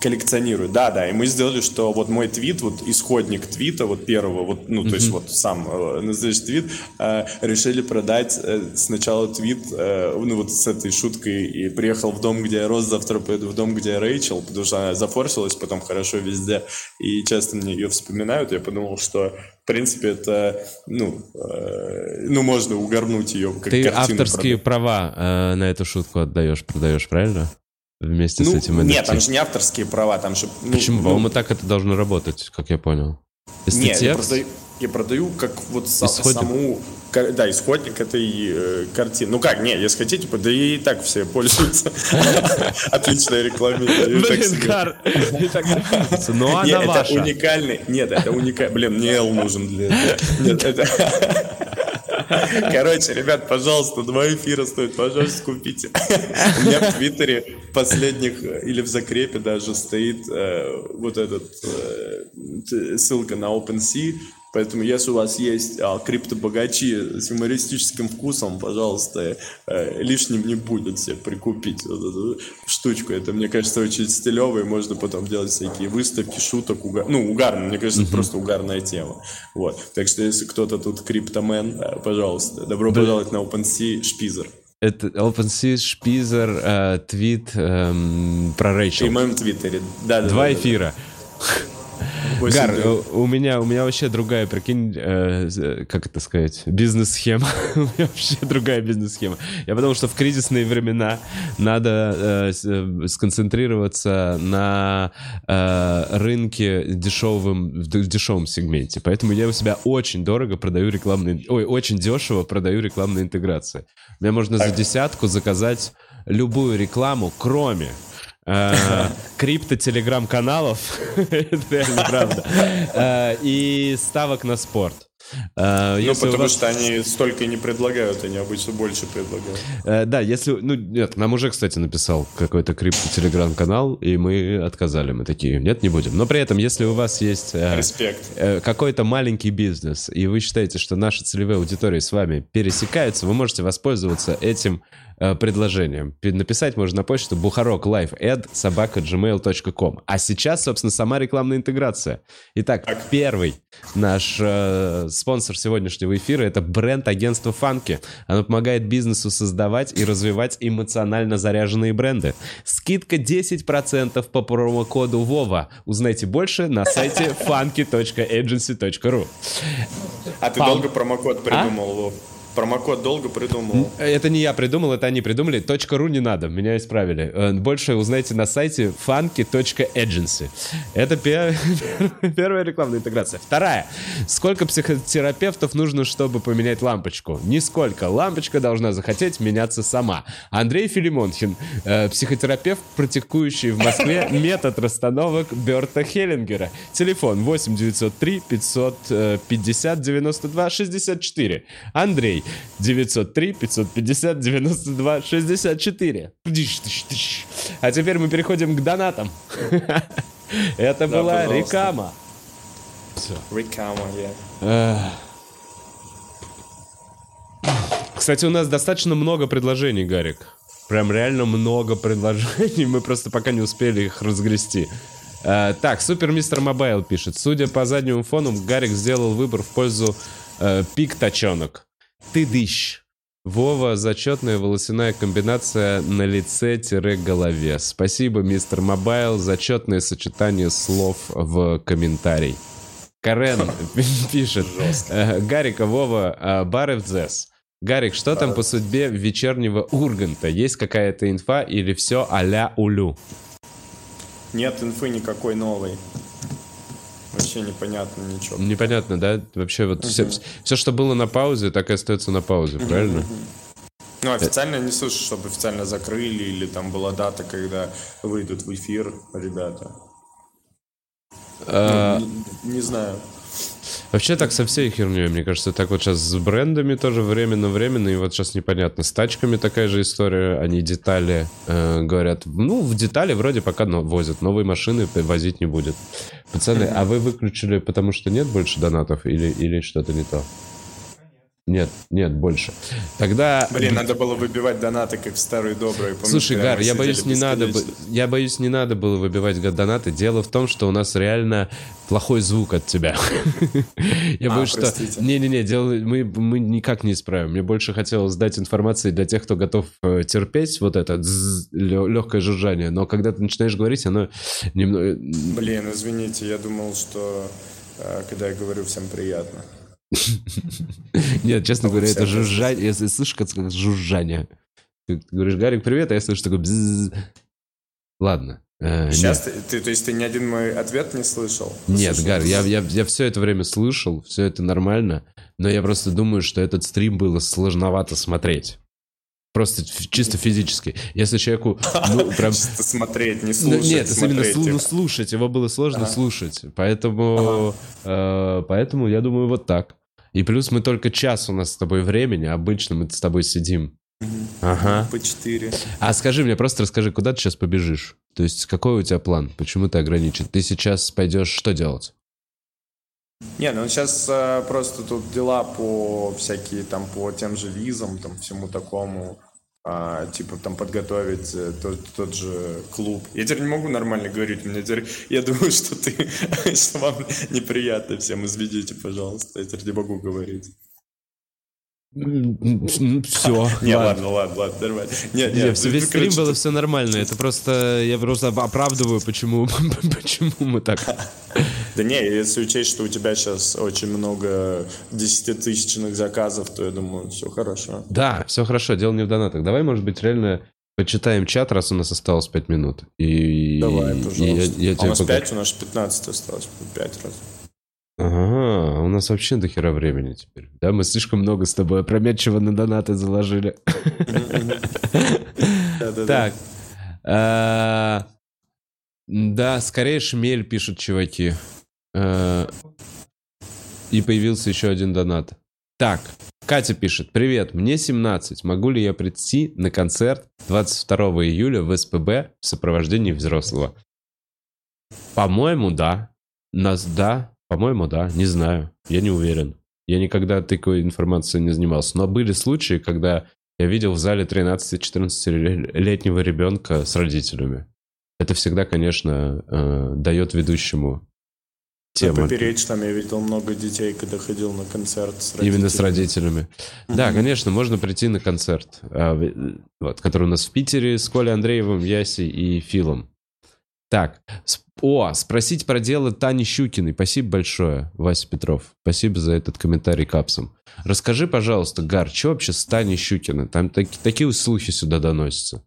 Коллекционирую. Да, да, и мы сделали, что вот мой твит, вот исходник твита, вот первого, вот, ну, mm-hmm. то есть вот сам э, настоящий твит, э, решили продать э, сначала твит, э, ну, вот с этой шуткой, и приехал в дом, где я рос, завтра поеду в дом, где я Рэйчел, потому что она зафорсилась потом хорошо везде, и часто мне ее вспоминают, я подумал, что в принципе, это, ну, э, ну, можно угорнуть ее как Ты авторские продать. права э, на эту шутку отдаешь, продаешь, правильно? Вместе ну, с этим NFT. Нет, там же не авторские права, там же... Ну, Почему? Ну, По-моему, так это должно работать, как я понял. Если нет, я продаю, я продаю как вот исходник. саму... Да, исходник этой э, картины. Ну как, нет, если хотите, да и так все пользуются. Отличная реклама. Блин, Гар. Ну, она ваша. это уникальный... Нет, это уникальный... Блин, мне L нужен для этого. Нет, это... Короче, ребят, пожалуйста, два эфира стоит, пожалуйста, купите. У меня в Твиттере последних, или в закрепе даже стоит э, вот этот э, ссылка на OpenSea, Поэтому, если у вас есть а, криптобогачи с юмористическим вкусом, пожалуйста, э, лишним не будет себе прикупить вот эту штучку. Это, мне кажется, очень стилево, и можно потом делать всякие выставки, шуток. Угар... Ну, угарно, мне кажется, это просто угарная тема. Вот. Так что, если кто-то тут криптомен, э, пожалуйста, добро да. пожаловать на OpenSea Шпизер. Это OpenSea Шпизер, э, твит э, про Рэйчел. И в моем твиттере. Да, да, Два да, эфира. Да. Гар, у меня, у меня вообще другая, прикинь, э, как это сказать, бизнес-схема. у меня вообще другая бизнес-схема. Я подумал, что в кризисные времена надо э, э сконцентрироваться на э, рынке дешевым, в дешевом сегменте. Поэтому я у себя очень дорого продаю рекламные, ой, очень дешево продаю рекламные интеграции. Мне можно за десятку заказать любую рекламу, кроме крипто-телеграм-каналов, это реально правда, э, и ставок на спорт. Uh, ну, потому вас... что они столько не предлагают, они обычно больше предлагают. Uh, да, если... Ну, нет, нам уже, кстати, написал какой-то крипто-телеграм-канал, и мы отказали. Мы такие, нет, не будем. Но при этом, если у вас есть... Uh, какой-то маленький бизнес, и вы считаете, что наши целевые аудитории с вами пересекаются, вы можете воспользоваться этим э, предложением. Написать можно на почту бухароклайфэд собака gmail.com. А сейчас, собственно, сама рекламная интеграция. Итак, так. первый наш э, спонсор сегодняшнего эфира — это бренд агентства Фанки. Оно помогает бизнесу создавать и развивать эмоционально заряженные бренды. Скидка 10% по промокоду ВОВА. Узнайте больше на сайте funky.agency.ru. А ты долго промокод придумал, Вов? Промокод долго придумал. Это не я придумал, это они придумали. .ру не надо, меня исправили. Э, больше узнаете на сайте funky.agency. Это первая рекламная интеграция. Вторая. Сколько психотерапевтов нужно, чтобы поменять лампочку? Нисколько. Лампочка должна захотеть меняться сама. Андрей Филимонхин, э, психотерапевт, практикующий в Москве метод расстановок Берта Хеллингера. Телефон 8 903 550 92 64. Андрей, 903 550 92 64. А теперь мы переходим к донатам. Это была Рекама. Рекама, я. Кстати, у нас достаточно много предложений, Гарик. Прям реально много предложений. Мы просто пока не успели их разгрести. Э, так, Super Mister Mobile пишет. Судя по заднему фону, Гарик сделал выбор в пользу э, пик точёных. Ты дыщ. Вова, зачетная волосяная комбинация на лице-голове. Спасибо, Mister Mobile, зачетное сочетание слов в комментарий. Карен пишет. Э, Гарика, Вова, э, Բարև ձեզ. Гарик, что там по судьбе вечернего Урганта? Есть какая-то инфа или все а-ля улю? Нет инфы никакой новой. Вообще непонятно ничего. Непонятно, да? Вообще вот угу. все, все, что было на паузе, так и остается на паузе, угу, правильно? Угу. Ну, официально не слышу, чтобы официально закрыли или там была дата, когда выйдут в эфир ребята. А... Ну, не, не знаю. Вообще так со всей херней, мне кажется, так вот сейчас с брендами тоже временно-временно, и вот сейчас непонятно, с тачками такая же история, они детали э, говорят, ну, в детали вроде пока но, возят, новые машины возить не будет. Пацаны, а вы выключили, потому что нет больше донатов или, или что-то не то? Нет, нет, больше. Тогда... Блин, надо было выбивать донаты, как в старые добрые. Помнишь, Слушай, Гар, я боюсь, не надо, я боюсь, не надо было выбивать донаты. Дело в том, что у нас реально плохой звук от тебя. Я боюсь, что... Не-не-не, мы, никак не исправим. Мне больше хотелось дать информации для тех, кто готов э, терпеть вот это легкое жужжание. Но когда ты начинаешь говорить, оно немного... Блин, извините, я думал, что э, когда я говорю всем приятно. Нет, честно говоря, это жужжание. Я слышу как жужжание. Ты говоришь, Гарик, привет, а я слышу такой. Ладно. Э, Сейчас ты, ты, то есть ты ни один мой ответ не слышал? Нет, Гар, я, я, я все это время слышал, все это нормально, но я просто думаю, что этот стрим было сложновато смотреть. Просто чисто физически. Если человеку... Ну, прям... Чисто смотреть, не слушать. Ну, нет, именно слу- ну, слушать. Его было сложно ага. слушать. Поэтому, ага. э, поэтому я думаю вот так. И плюс мы только час у нас с тобой времени. Обычно мы с тобой сидим. Угу. Ага. По четыре. А скажи мне, просто расскажи, куда ты сейчас побежишь? То есть какой у тебя план? Почему ты ограничен? Ты сейчас пойдешь что делать? Не, ну сейчас э, просто тут дела по всякие там по тем же визам, там всему такому а, типа там подготовить э, тот, тот же клуб. Я теперь не могу нормально говорить, мне теперь, я думаю, что ты, что вам неприятно всем, изведите, пожалуйста, я теперь не могу говорить. Все. Не, ладно, ладно, ладно, нормально. Нет, нет, весь стрим было все нормально. Это просто я просто оправдываю, почему, почему мы так. Да не, если учесть, что у тебя сейчас очень много десятитысячных заказов, то я думаю, все хорошо. Да, все хорошо, дело не в донатах. Давай, может быть, реально почитаем чат, раз у нас осталось 5 минут. И, Давай, пожалуйста. И я, я а у нас пока... 5, у нас 15 осталось, 5 раз. Ага, у нас вообще до хера времени теперь. Да, мы слишком много с тобой опрометчиво на донаты заложили. Так. А, да, скорее шмель пишут чуваки. А, и появился еще один донат. Так, Катя пишет. Привет, мне 17. Могу ли я прийти на концерт 22 июля в СПБ в сопровождении взрослого? По-моему, да. Нас, да, по-моему, да, не знаю, я не уверен. Я никогда такой информацией не занимался. Но были случаи, когда я видел в зале 13-14-летнего ребенка с родителями. Это всегда, конечно, э, дает ведущему тему. На поперечном я видел много детей, когда ходил на концерт с родителями. Именно с родителями. Mm-hmm. Да, конечно, можно прийти на концерт, э, вот, который у нас в Питере с Колей Андреевым, Яси и Филом. Так, о, спросить про дело Тани Щукиной. Спасибо большое, Вася Петров. Спасибо за этот комментарий капсом. Расскажи, пожалуйста, Гар, что вообще с Таней Щукиной? Там так, такие слухи сюда доносятся.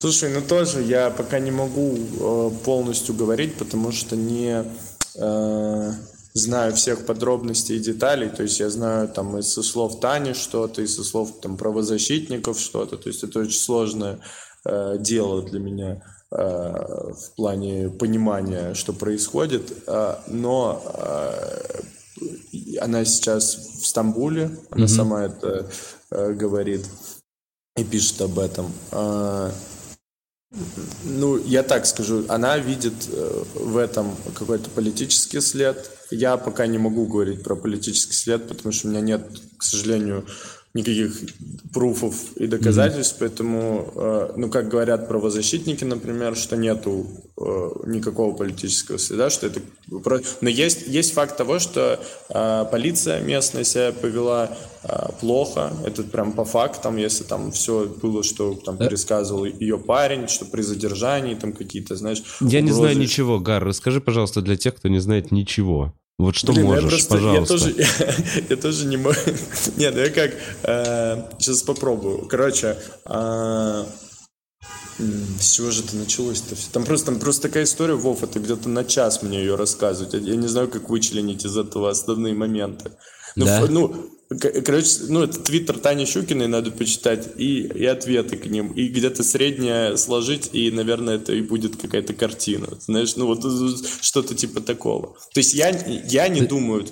Слушай, ну тоже я пока не могу э, полностью говорить, потому что не э, знаю всех подробностей и деталей. То есть я знаю там из со слов Тани что-то, из со слов там правозащитников что-то. То есть это очень сложное э, дело для меня. Э, в плане понимания, что происходит, э, но э, она сейчас в Стамбуле, она mm-hmm. сама это говорит и пишет об этом. Ну, я так скажу, она видит в этом какой-то политический след. Я пока не могу говорить про политический след, потому что у меня нет, к сожалению, никаких пруфов и доказательств, mm-hmm. поэтому, э, ну, как говорят правозащитники, например, что нету э, никакого политического следа, что это... Но есть, есть факт того, что э, полиция местная себя повела э, плохо, это прям по фактам, если там все было, что там пересказывал ее парень, что при задержании там какие-то, знаешь... Я угрозы. не знаю ничего, Гар, расскажи, пожалуйста, для тех, кто не знает ничего. Вот что Блин, можешь, я просто, пожалуйста. Я тоже, я, я тоже не могу. Нет, ну я как... Э, сейчас попробую. Короче, э, с чего же это началось-то? Там просто, там просто такая история, Вов, это где-то на час мне ее рассказывать. Я, я не знаю, как вычленить из этого основные моменты. Ну, да? ну Короче, ну, это твиттер Тани Щукиной надо почитать, и, и ответы к ним, и где-то среднее сложить, и, наверное, это и будет какая-то картина. Знаешь, ну вот что-то типа такого. То есть я, я не думаю...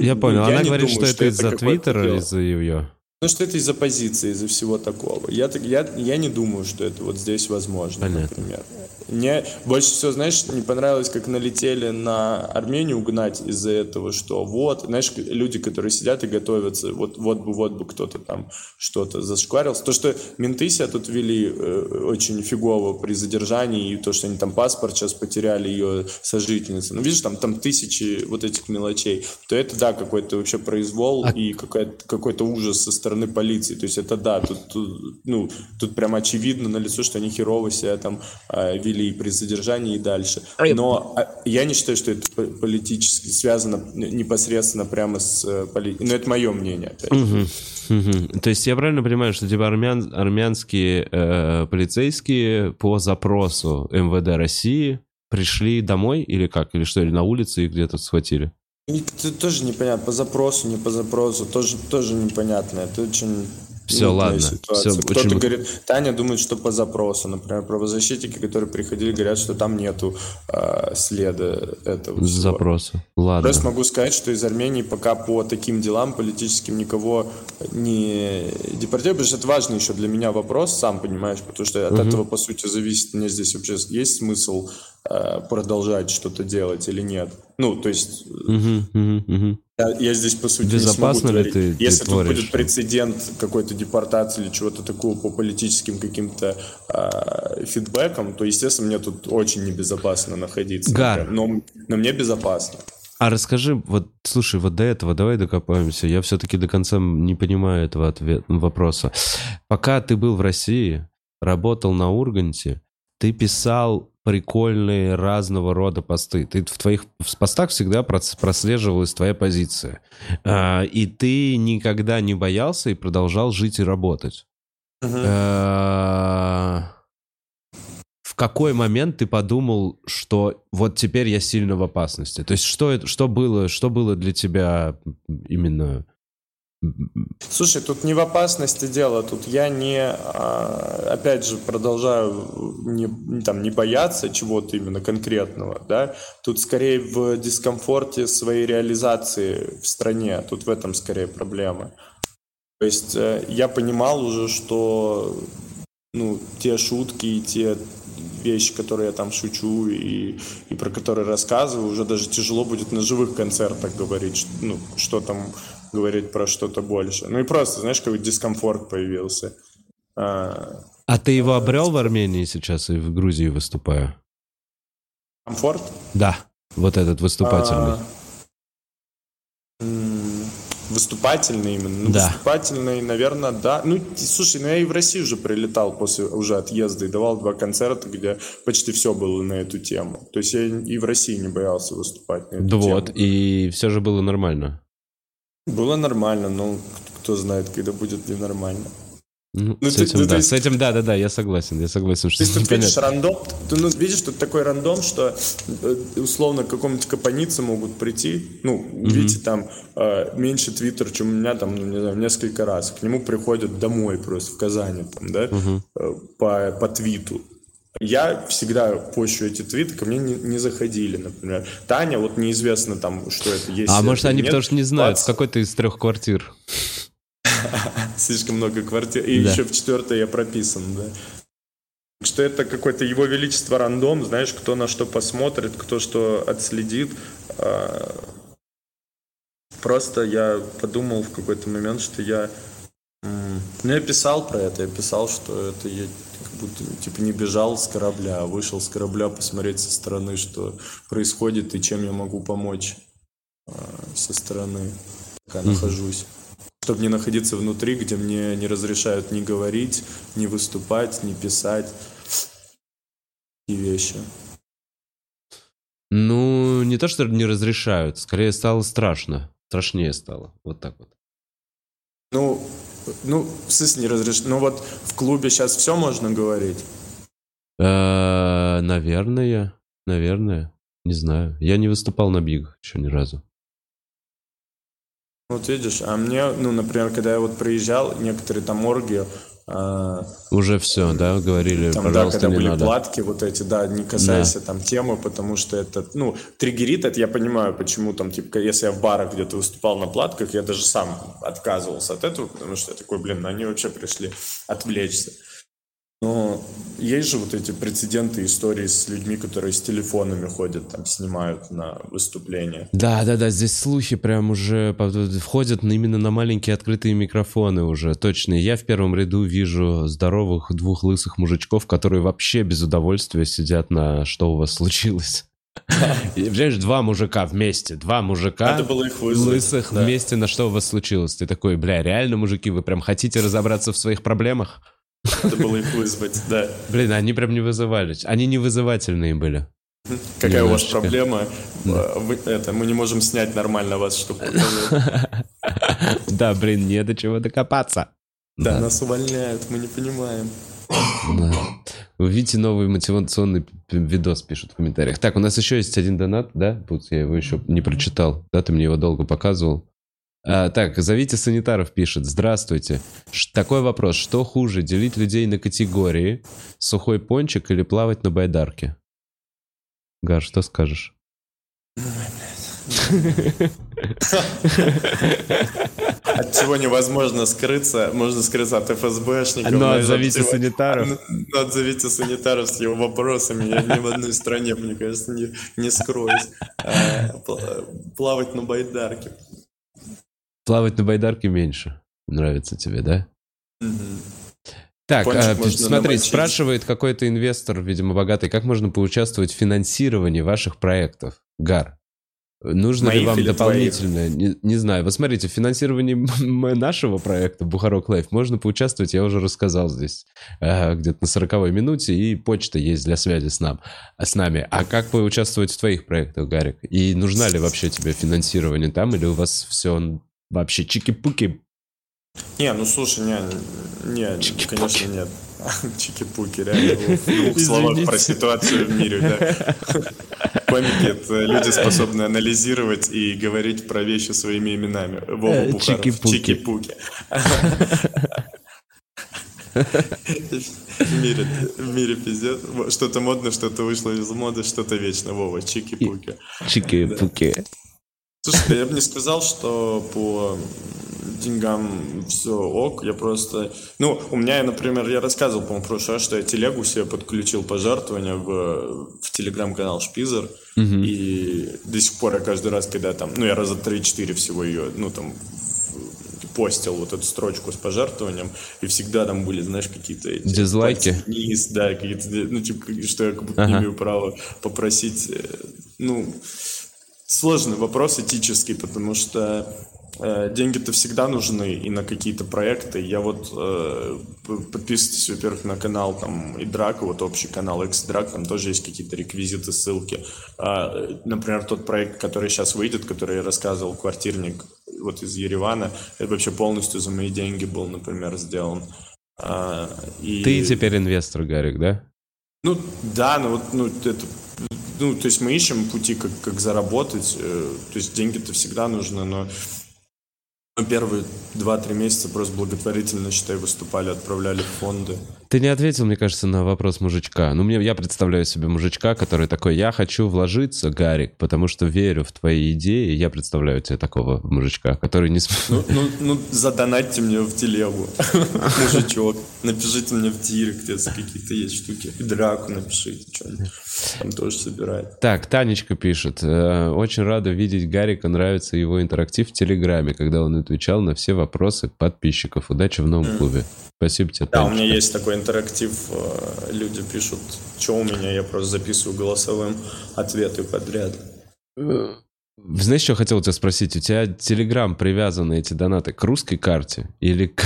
Я понял, я она говорит, думаю, что, что это из-за твиттера, из-за ее... Ну, что это из-за позиции, из-за всего такого. Я, я, я не думаю, что это вот здесь возможно, Понятно. например. Мне больше всего, знаешь, не понравилось, как налетели на Армению угнать из-за этого, что вот, знаешь, люди, которые сидят и готовятся, вот, вот бы, вот бы кто-то там что-то зашкварился. То, что менты себя тут вели э, очень фигово при задержании, и то, что они там паспорт сейчас потеряли ее сожительницы. Ну, видишь, там, там тысячи вот этих мелочей. То это, да, какой-то вообще произвол а... и какой-то ужас со стороны стороны полиции. То есть это да, тут, тут, ну, тут прям очевидно на лицо, что они херово себя там э, вели при задержании и дальше. А Но э, я не считаю, что это политически связано непосредственно прямо с э, политикой. Но это мое мнение. Опять. Угу. Угу. То есть я правильно понимаю, что типа армян, армянские э, полицейские по запросу МВД России пришли домой или как? Или что, или на улице их где-то схватили? Это тоже непонятно, по запросу, не по запросу, тоже, тоже непонятно. Это очень все, ладно. Все, Кто-то очень... говорит, Таня думает, что по запросу. Например, правозащитники, которые приходили, говорят, что там нету э, следа этого. Запроса. Ладно. Просто могу сказать, что из Армении пока по таким делам политическим никого не депортируют, потому что это важный еще для меня вопрос, сам понимаешь, потому что от угу. этого, по сути, зависит, мне здесь вообще есть смысл э, продолжать что-то делать или нет. Ну, то есть... Угу, угу, угу. Я, я здесь, по сути, Безопасно не смогу ли ты, Если ты тут будет прецедент какой-то депортации или чего-то такого по политическим каким-то э, фидбэкам, то, естественно, мне тут очень небезопасно находиться. Гар. Но, но мне безопасно. А расскажи, вот, слушай, вот до этого давай докопаемся. Я все-таки до конца не понимаю этого ответа, вопроса. Пока ты был в России, работал на Урганте, ты писал прикольные разного рода посты. Ты в твоих в постах всегда прослеживалась твоя позиция. А, и ты никогда не боялся и продолжал жить и работать. А, в какой момент ты подумал, что вот теперь я сильно в опасности? То есть что, это, что, было, что было для тебя именно Слушай, тут не в опасности дело, тут я не, а, опять же, продолжаю не, там, не бояться чего-то именно конкретного, да, тут скорее в дискомфорте своей реализации в стране, тут в этом скорее проблема. То есть э, я понимал уже, что ну, те шутки и те вещи, которые я там шучу и, и про которые рассказываю, уже даже тяжело будет на живых концертах говорить, ну, что там говорить про что-то больше. Ну и просто, знаешь, какой дискомфорт появился. А, а ты его обрел в Армении сейчас и в Грузии выступаю? Комфорт? Да, вот этот выступательный. А, выступательный именно. Ну, да. Выступательный, наверное, да. Ну, слушай, ну я и в России уже прилетал после уже отъезда и давал два концерта, где почти все было на эту тему. То есть я и в России не боялся выступать на эту да тему. Вот, и все же было нормально. Было нормально, но кто знает, когда будет ли нормально. Ну, ну, с, ты, этим, ну, да. Есть, с этим, да, да, да, я согласен, я согласен, что. Ты тут видишь рандом, ты ну, видишь тут такой рандом, что э, условно к какому-нибудь капанице могут прийти, ну, mm-hmm. видите, там э, меньше твиттер, чем у меня там, ну, не знаю, несколько раз. К нему приходят домой просто в Казани, там, да, mm-hmm. э, по, по твиту. Я всегда пощу эти твиты, ко мне не, не заходили, например. Таня, вот неизвестно там, что это есть. А может они нет. потому что не знают, 20... в какой-то из трех квартир. Слишком много квартир. И да. еще в четвертой я прописан, да. Что это какое-то его величество рандом, знаешь, кто на что посмотрит, кто что отследит. А, просто я подумал в какой-то момент, что я... Ну, я писал про это, я писал, что это будто типа не бежал с корабля, а вышел с корабля посмотреть со стороны, что происходит и чем я могу помочь э, со стороны, пока mm-hmm. нахожусь. Чтобы не находиться внутри, где мне не разрешают ни говорить, ни выступать, ни писать и вещи. Ну, не то, что не разрешают, скорее стало страшно. Страшнее стало. Вот так вот. Ну, ну, в смысле не разрешают. Ну вот в клубе сейчас все можно говорить? Э, наверное, наверное. Не знаю. Я не выступал на бигах еще ни разу. Вот видишь, а мне, ну, например, когда я вот приезжал, некоторые там оргии, Уже все, да, говорили, там, пожалуйста, да, когда не были надо. платки вот эти, да, не касайся да. там темы, потому что это, ну, триггерит, это я понимаю, почему там, типа, если я в барах где-то выступал на платках, я даже сам отказывался от этого, потому что я такой, блин, они вообще пришли отвлечься. Но есть же вот эти прецеденты истории с людьми, которые с телефонами ходят, там снимают на выступления. Да, да, да, здесь слухи прям уже входят именно на маленькие открытые микрофоны уже, точно. Я в первом ряду вижу здоровых двух лысых мужичков, которые вообще без удовольствия сидят на «что у вас случилось?». Понимаешь, два мужика вместе, два мужика Надо было их лысых да. вместе на «что у вас случилось?». Ты такой, бля, реально, мужики, вы прям хотите разобраться в своих проблемах? Надо было их вызвать, да. Блин, они прям не вызывались. Они не вызывательные были. Какая Немножечко. у вас проблема? Да. Вы, это, мы не можем снять нормально вас, чтобы Да, блин, не до чего докопаться. Да, нас увольняют, мы не понимаем. Да. Вы видите новый мотивационный видос, пишут в комментариях. Так, у нас еще есть один донат, да? Пуц, я его еще не прочитал. Да, ты мне его долго показывал. А, так, зовите санитаров, пишет. Здравствуйте. Ш- такой вопрос. Что хуже, делить людей на категории, сухой пончик или плавать на байдарке? Гар, что скажешь? От чего невозможно скрыться, можно скрыться от ФСБшников. Но отзовите санитаров. Но ну, отзовите санитаров с его вопросами. Я ни в одной стране, мне кажется, не, не скроюсь. А, плавать на байдарке. Плавать на байдарке меньше нравится тебе, да? Так, а, смотри, спрашивает какой-то инвестор, видимо, богатый, как можно поучаствовать в финансировании ваших проектов? Гар, нужно Моих ли вам дополнительное? Не, не знаю. Вот смотрите, в финансировании нашего проекта Бухарог Live можно поучаствовать, я уже рассказал здесь, э, где-то на 40 минуте, и почта есть для связи с, нам, с нами. А как поучаствовать в твоих проектах, Гарик? И нужна ли вообще тебе финансирование там, или у вас все Вообще чики-пуки. Не, ну слушай, не, не, чики конечно нет. Чики-пуки, реально, в двух словах про ситуацию в мире, да. Комики — это люди, способные анализировать и говорить про вещи своими именами. Вова э, Бухаров. Чики-пуки. Чики-пуки. В мире, в мире пиздец. Что-то модно, что-то вышло из моды, что-то вечно. Вова, чики-пуки. Чики-пуки. Слушай, я бы не сказал, что по деньгам все ок, я просто... Ну, у меня, например, я рассказывал, по-моему, в прошлый раз, что я телегу себе подключил пожертвования в, в телеграм-канал Шпизер, угу. и до сих пор я каждый раз, когда там, ну, я раза 3-4 всего ее, ну, там, постил вот эту строчку с пожертвованием, и всегда там были, знаешь, какие-то... Эти, Дизлайки? Вниз, да, какие-то, ну, типа, что я как будто ага. не имею права попросить, э, ну сложный вопрос этический, потому что э, деньги-то всегда нужны и на какие-то проекты. Я вот э, подписывайтесь, во-первых, на канал там и Драк, вот общий канал X Драк, там тоже есть какие-то реквизиты, ссылки. А, например, тот проект, который сейчас выйдет, который я рассказывал, квартирник вот из Еревана, это вообще полностью за мои деньги был, например, сделан. А, и... Ты теперь инвестор, Гарик, да? Ну, да, ну вот, ну, это ну, то есть мы ищем пути, как, как заработать. Э, то есть деньги-то всегда нужны, но первые 2-3 месяца просто благотворительно, считай, выступали, отправляли в фонды. Ты не ответил, мне кажется, на вопрос мужичка. Ну, мне, я представляю себе мужичка, который такой, я хочу вложиться, Гарик, потому что верю в твои идеи. Я представляю тебе такого мужичка, который не... Ну, ну, ну задонатьте мне в телегу, мужичок. Напишите мне в директ, если какие-то есть штуки. И драку напишите, что-нибудь. Он тоже собирает. Так, Танечка пишет. «Э, очень рада видеть Гарика, нравится его интерактив в Телеграме, когда он отвечал на все вопросы подписчиков. Удачи в новом клубе. Спасибо тебе, Да, у меня есть такой интерактив. Э, люди пишут, что у меня, я просто записываю голосовым ответы подряд. Э, знаешь, что хотел тебя спросить? У тебя Телеграм привязаны эти донаты к русской карте или к...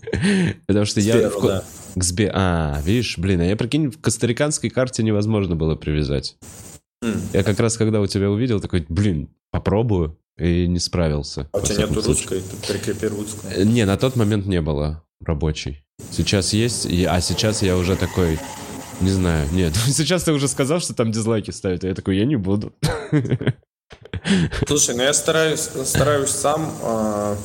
Потому что я... К Сбе... А, видишь, блин, а я прикинь, в костариканской карте невозможно было привязать. Mm. Я как раз когда у тебя увидел, такой, блин, попробую, и не справился. А у тебя нету русской? Ты прикрепи русскую. Э, не, на тот момент не было рабочий. Сейчас есть, а сейчас я уже такой, не знаю, нет. Сейчас ты уже сказал, что там дизлайки ставят, а я такой, я не буду. Слушай, ну я стараюсь, стараюсь сам, а,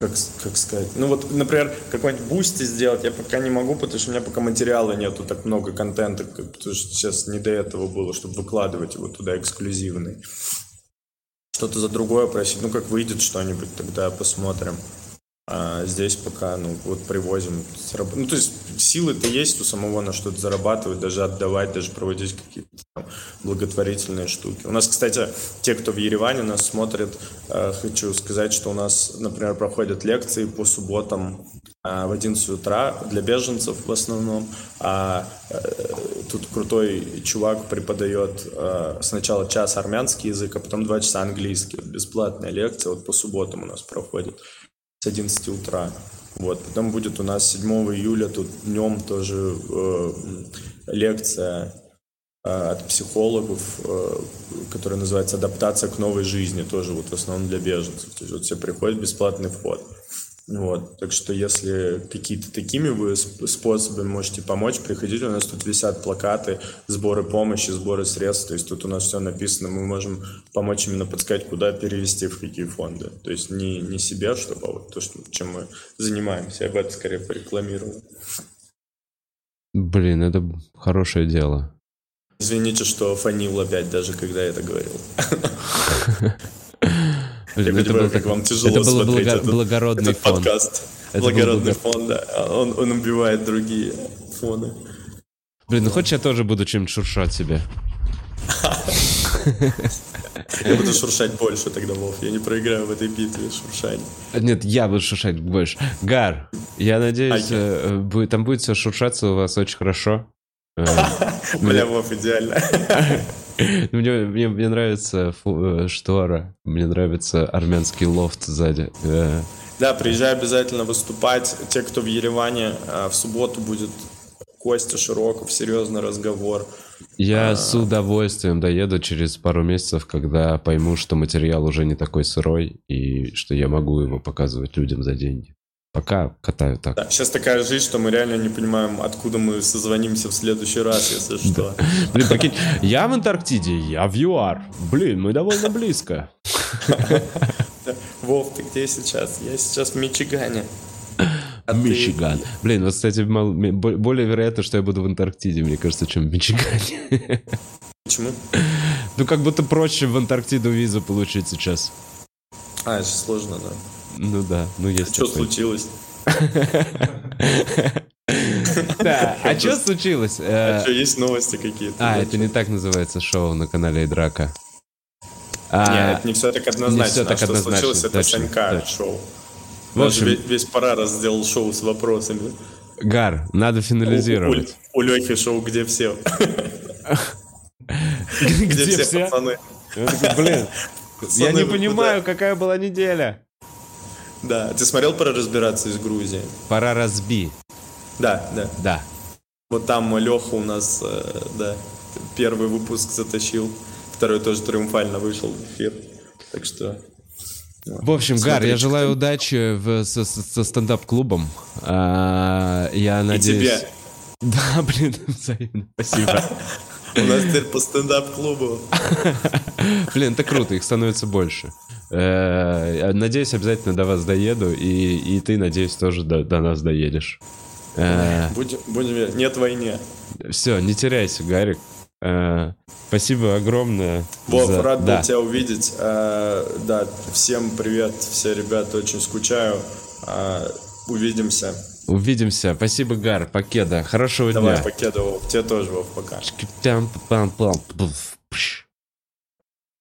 как, как сказать, ну вот, например, какой-нибудь Boosty сделать я пока не могу, потому что у меня пока материала нету так много контента, потому что сейчас не до этого было, чтобы выкладывать его туда эксклюзивный. Что-то за другое просить, ну как выйдет что-нибудь, тогда посмотрим. А здесь пока, ну, вот привозим. Ну, то есть силы-то есть у самого на что-то зарабатывать, даже отдавать, даже проводить какие-то там благотворительные штуки. У нас, кстати, те, кто в Ереване нас смотрит, э, хочу сказать, что у нас, например, проходят лекции по субботам э, в 11 утра для беженцев в основном. А э, тут крутой чувак преподает сначала час армянский язык, а потом два часа английский. Бесплатная лекция вот по субботам у нас проходит с 11 утра. Вот. Потом будет у нас 7 июля, тут днем тоже э, лекция э, от психологов, э, которая называется «Адаптация к новой жизни», тоже вот в основном для беженцев. То есть вот все приходят, бесплатный вход. Вот, так что если какие-то такими вы способами можете помочь, приходите, у нас тут висят плакаты, сборы помощи, сборы средств, то есть тут у нас все написано, мы можем помочь именно подсказать, куда перевести, в какие фонды. То есть не, не себе, чтобы, а вот то, что, чем мы занимаемся, я бы это скорее порекламировал. Блин, это хорошее дело. Извините, что фанил опять, даже когда я это говорил. Я это понимаю, был, как вам тяжело это был смотреть этот, благородный этот фон. подкаст. Это благородный был... фон, да. Он, он убивает другие фоны. Блин, ну хочешь я тоже буду чем-то шуршать себе? Я буду шуршать больше тогда, Вов. Я не проиграю в этой битве шуршание. Нет, я буду шуршать больше. Гар, я надеюсь, а я... там будет все шуршаться у вас очень хорошо. Э, Бля, Вов, идеально. Мне, мне, мне нравится фу, э, штора, мне нравится армянский лофт сзади. Э. Да, приезжай обязательно выступать. Те, кто в Ереване, э, в субботу будет Костя Широков, серьезный разговор. Я а... с удовольствием доеду через пару месяцев, когда пойму, что материал уже не такой сырой и что я могу его показывать людям за деньги. Пока катаю так. Да, сейчас такая жизнь, что мы реально не понимаем, откуда мы созвонимся в следующий раз, если что. Блин, прикинь, я в Антарктиде, я в ЮАР. Блин, мы довольно близко. Вов, ты где сейчас? Я сейчас в Мичигане. А Мичиган. Ты... Блин, вот, кстати, более вероятно, что я буду в Антарктиде, мне кажется, чем в Мичигане. Почему? Ну, как будто проще в Антарктиду визу получить сейчас. А, это сложно, да. Ну да, ну есть. Что случилось? Да, а что случилось? А что, есть новости какие-то? А, это не так называется шоу на канале Драка. А, Нет, не все так однозначно. Однозначно. Что случилось, это Санька шоу. В общем, весь парара сделал шоу с вопросами. Гар, надо финализировать. У, у, у Лехи шоу «Где все?» Где все, пацаны? Блин, я не понимаю, какая была неделя. Да, ты смотрел «Пора разбираться» из Грузии? «Пора разби». Да, да. Да. Вот там Леха у нас, э, да, первый выпуск затащил, второй тоже триумфально вышел в эфир. Так что... В общем, Смотрите. Гар, я желаю удачи в, со, со стендап-клубом. А, я надеюсь... И тебе. Да, блин, взаимно. Спасибо. У нас теперь по стендап-клубу. Блин, это круто, их становится больше. Э, надеюсь, обязательно до вас доеду, и, и ты, надеюсь, тоже до, до нас доедешь. Э, будем, будем, нет войне. Все, не теряйся, Гарик. Э, спасибо огромное. Вов, за... рад да. был тебя увидеть. Да, всем привет, все ребята, очень скучаю. Увидимся. Увидимся. Спасибо, Гар. Покеда. Хорошего Давай, дня. Давай, покеда, Вов. Тебе тоже, Вов, пока.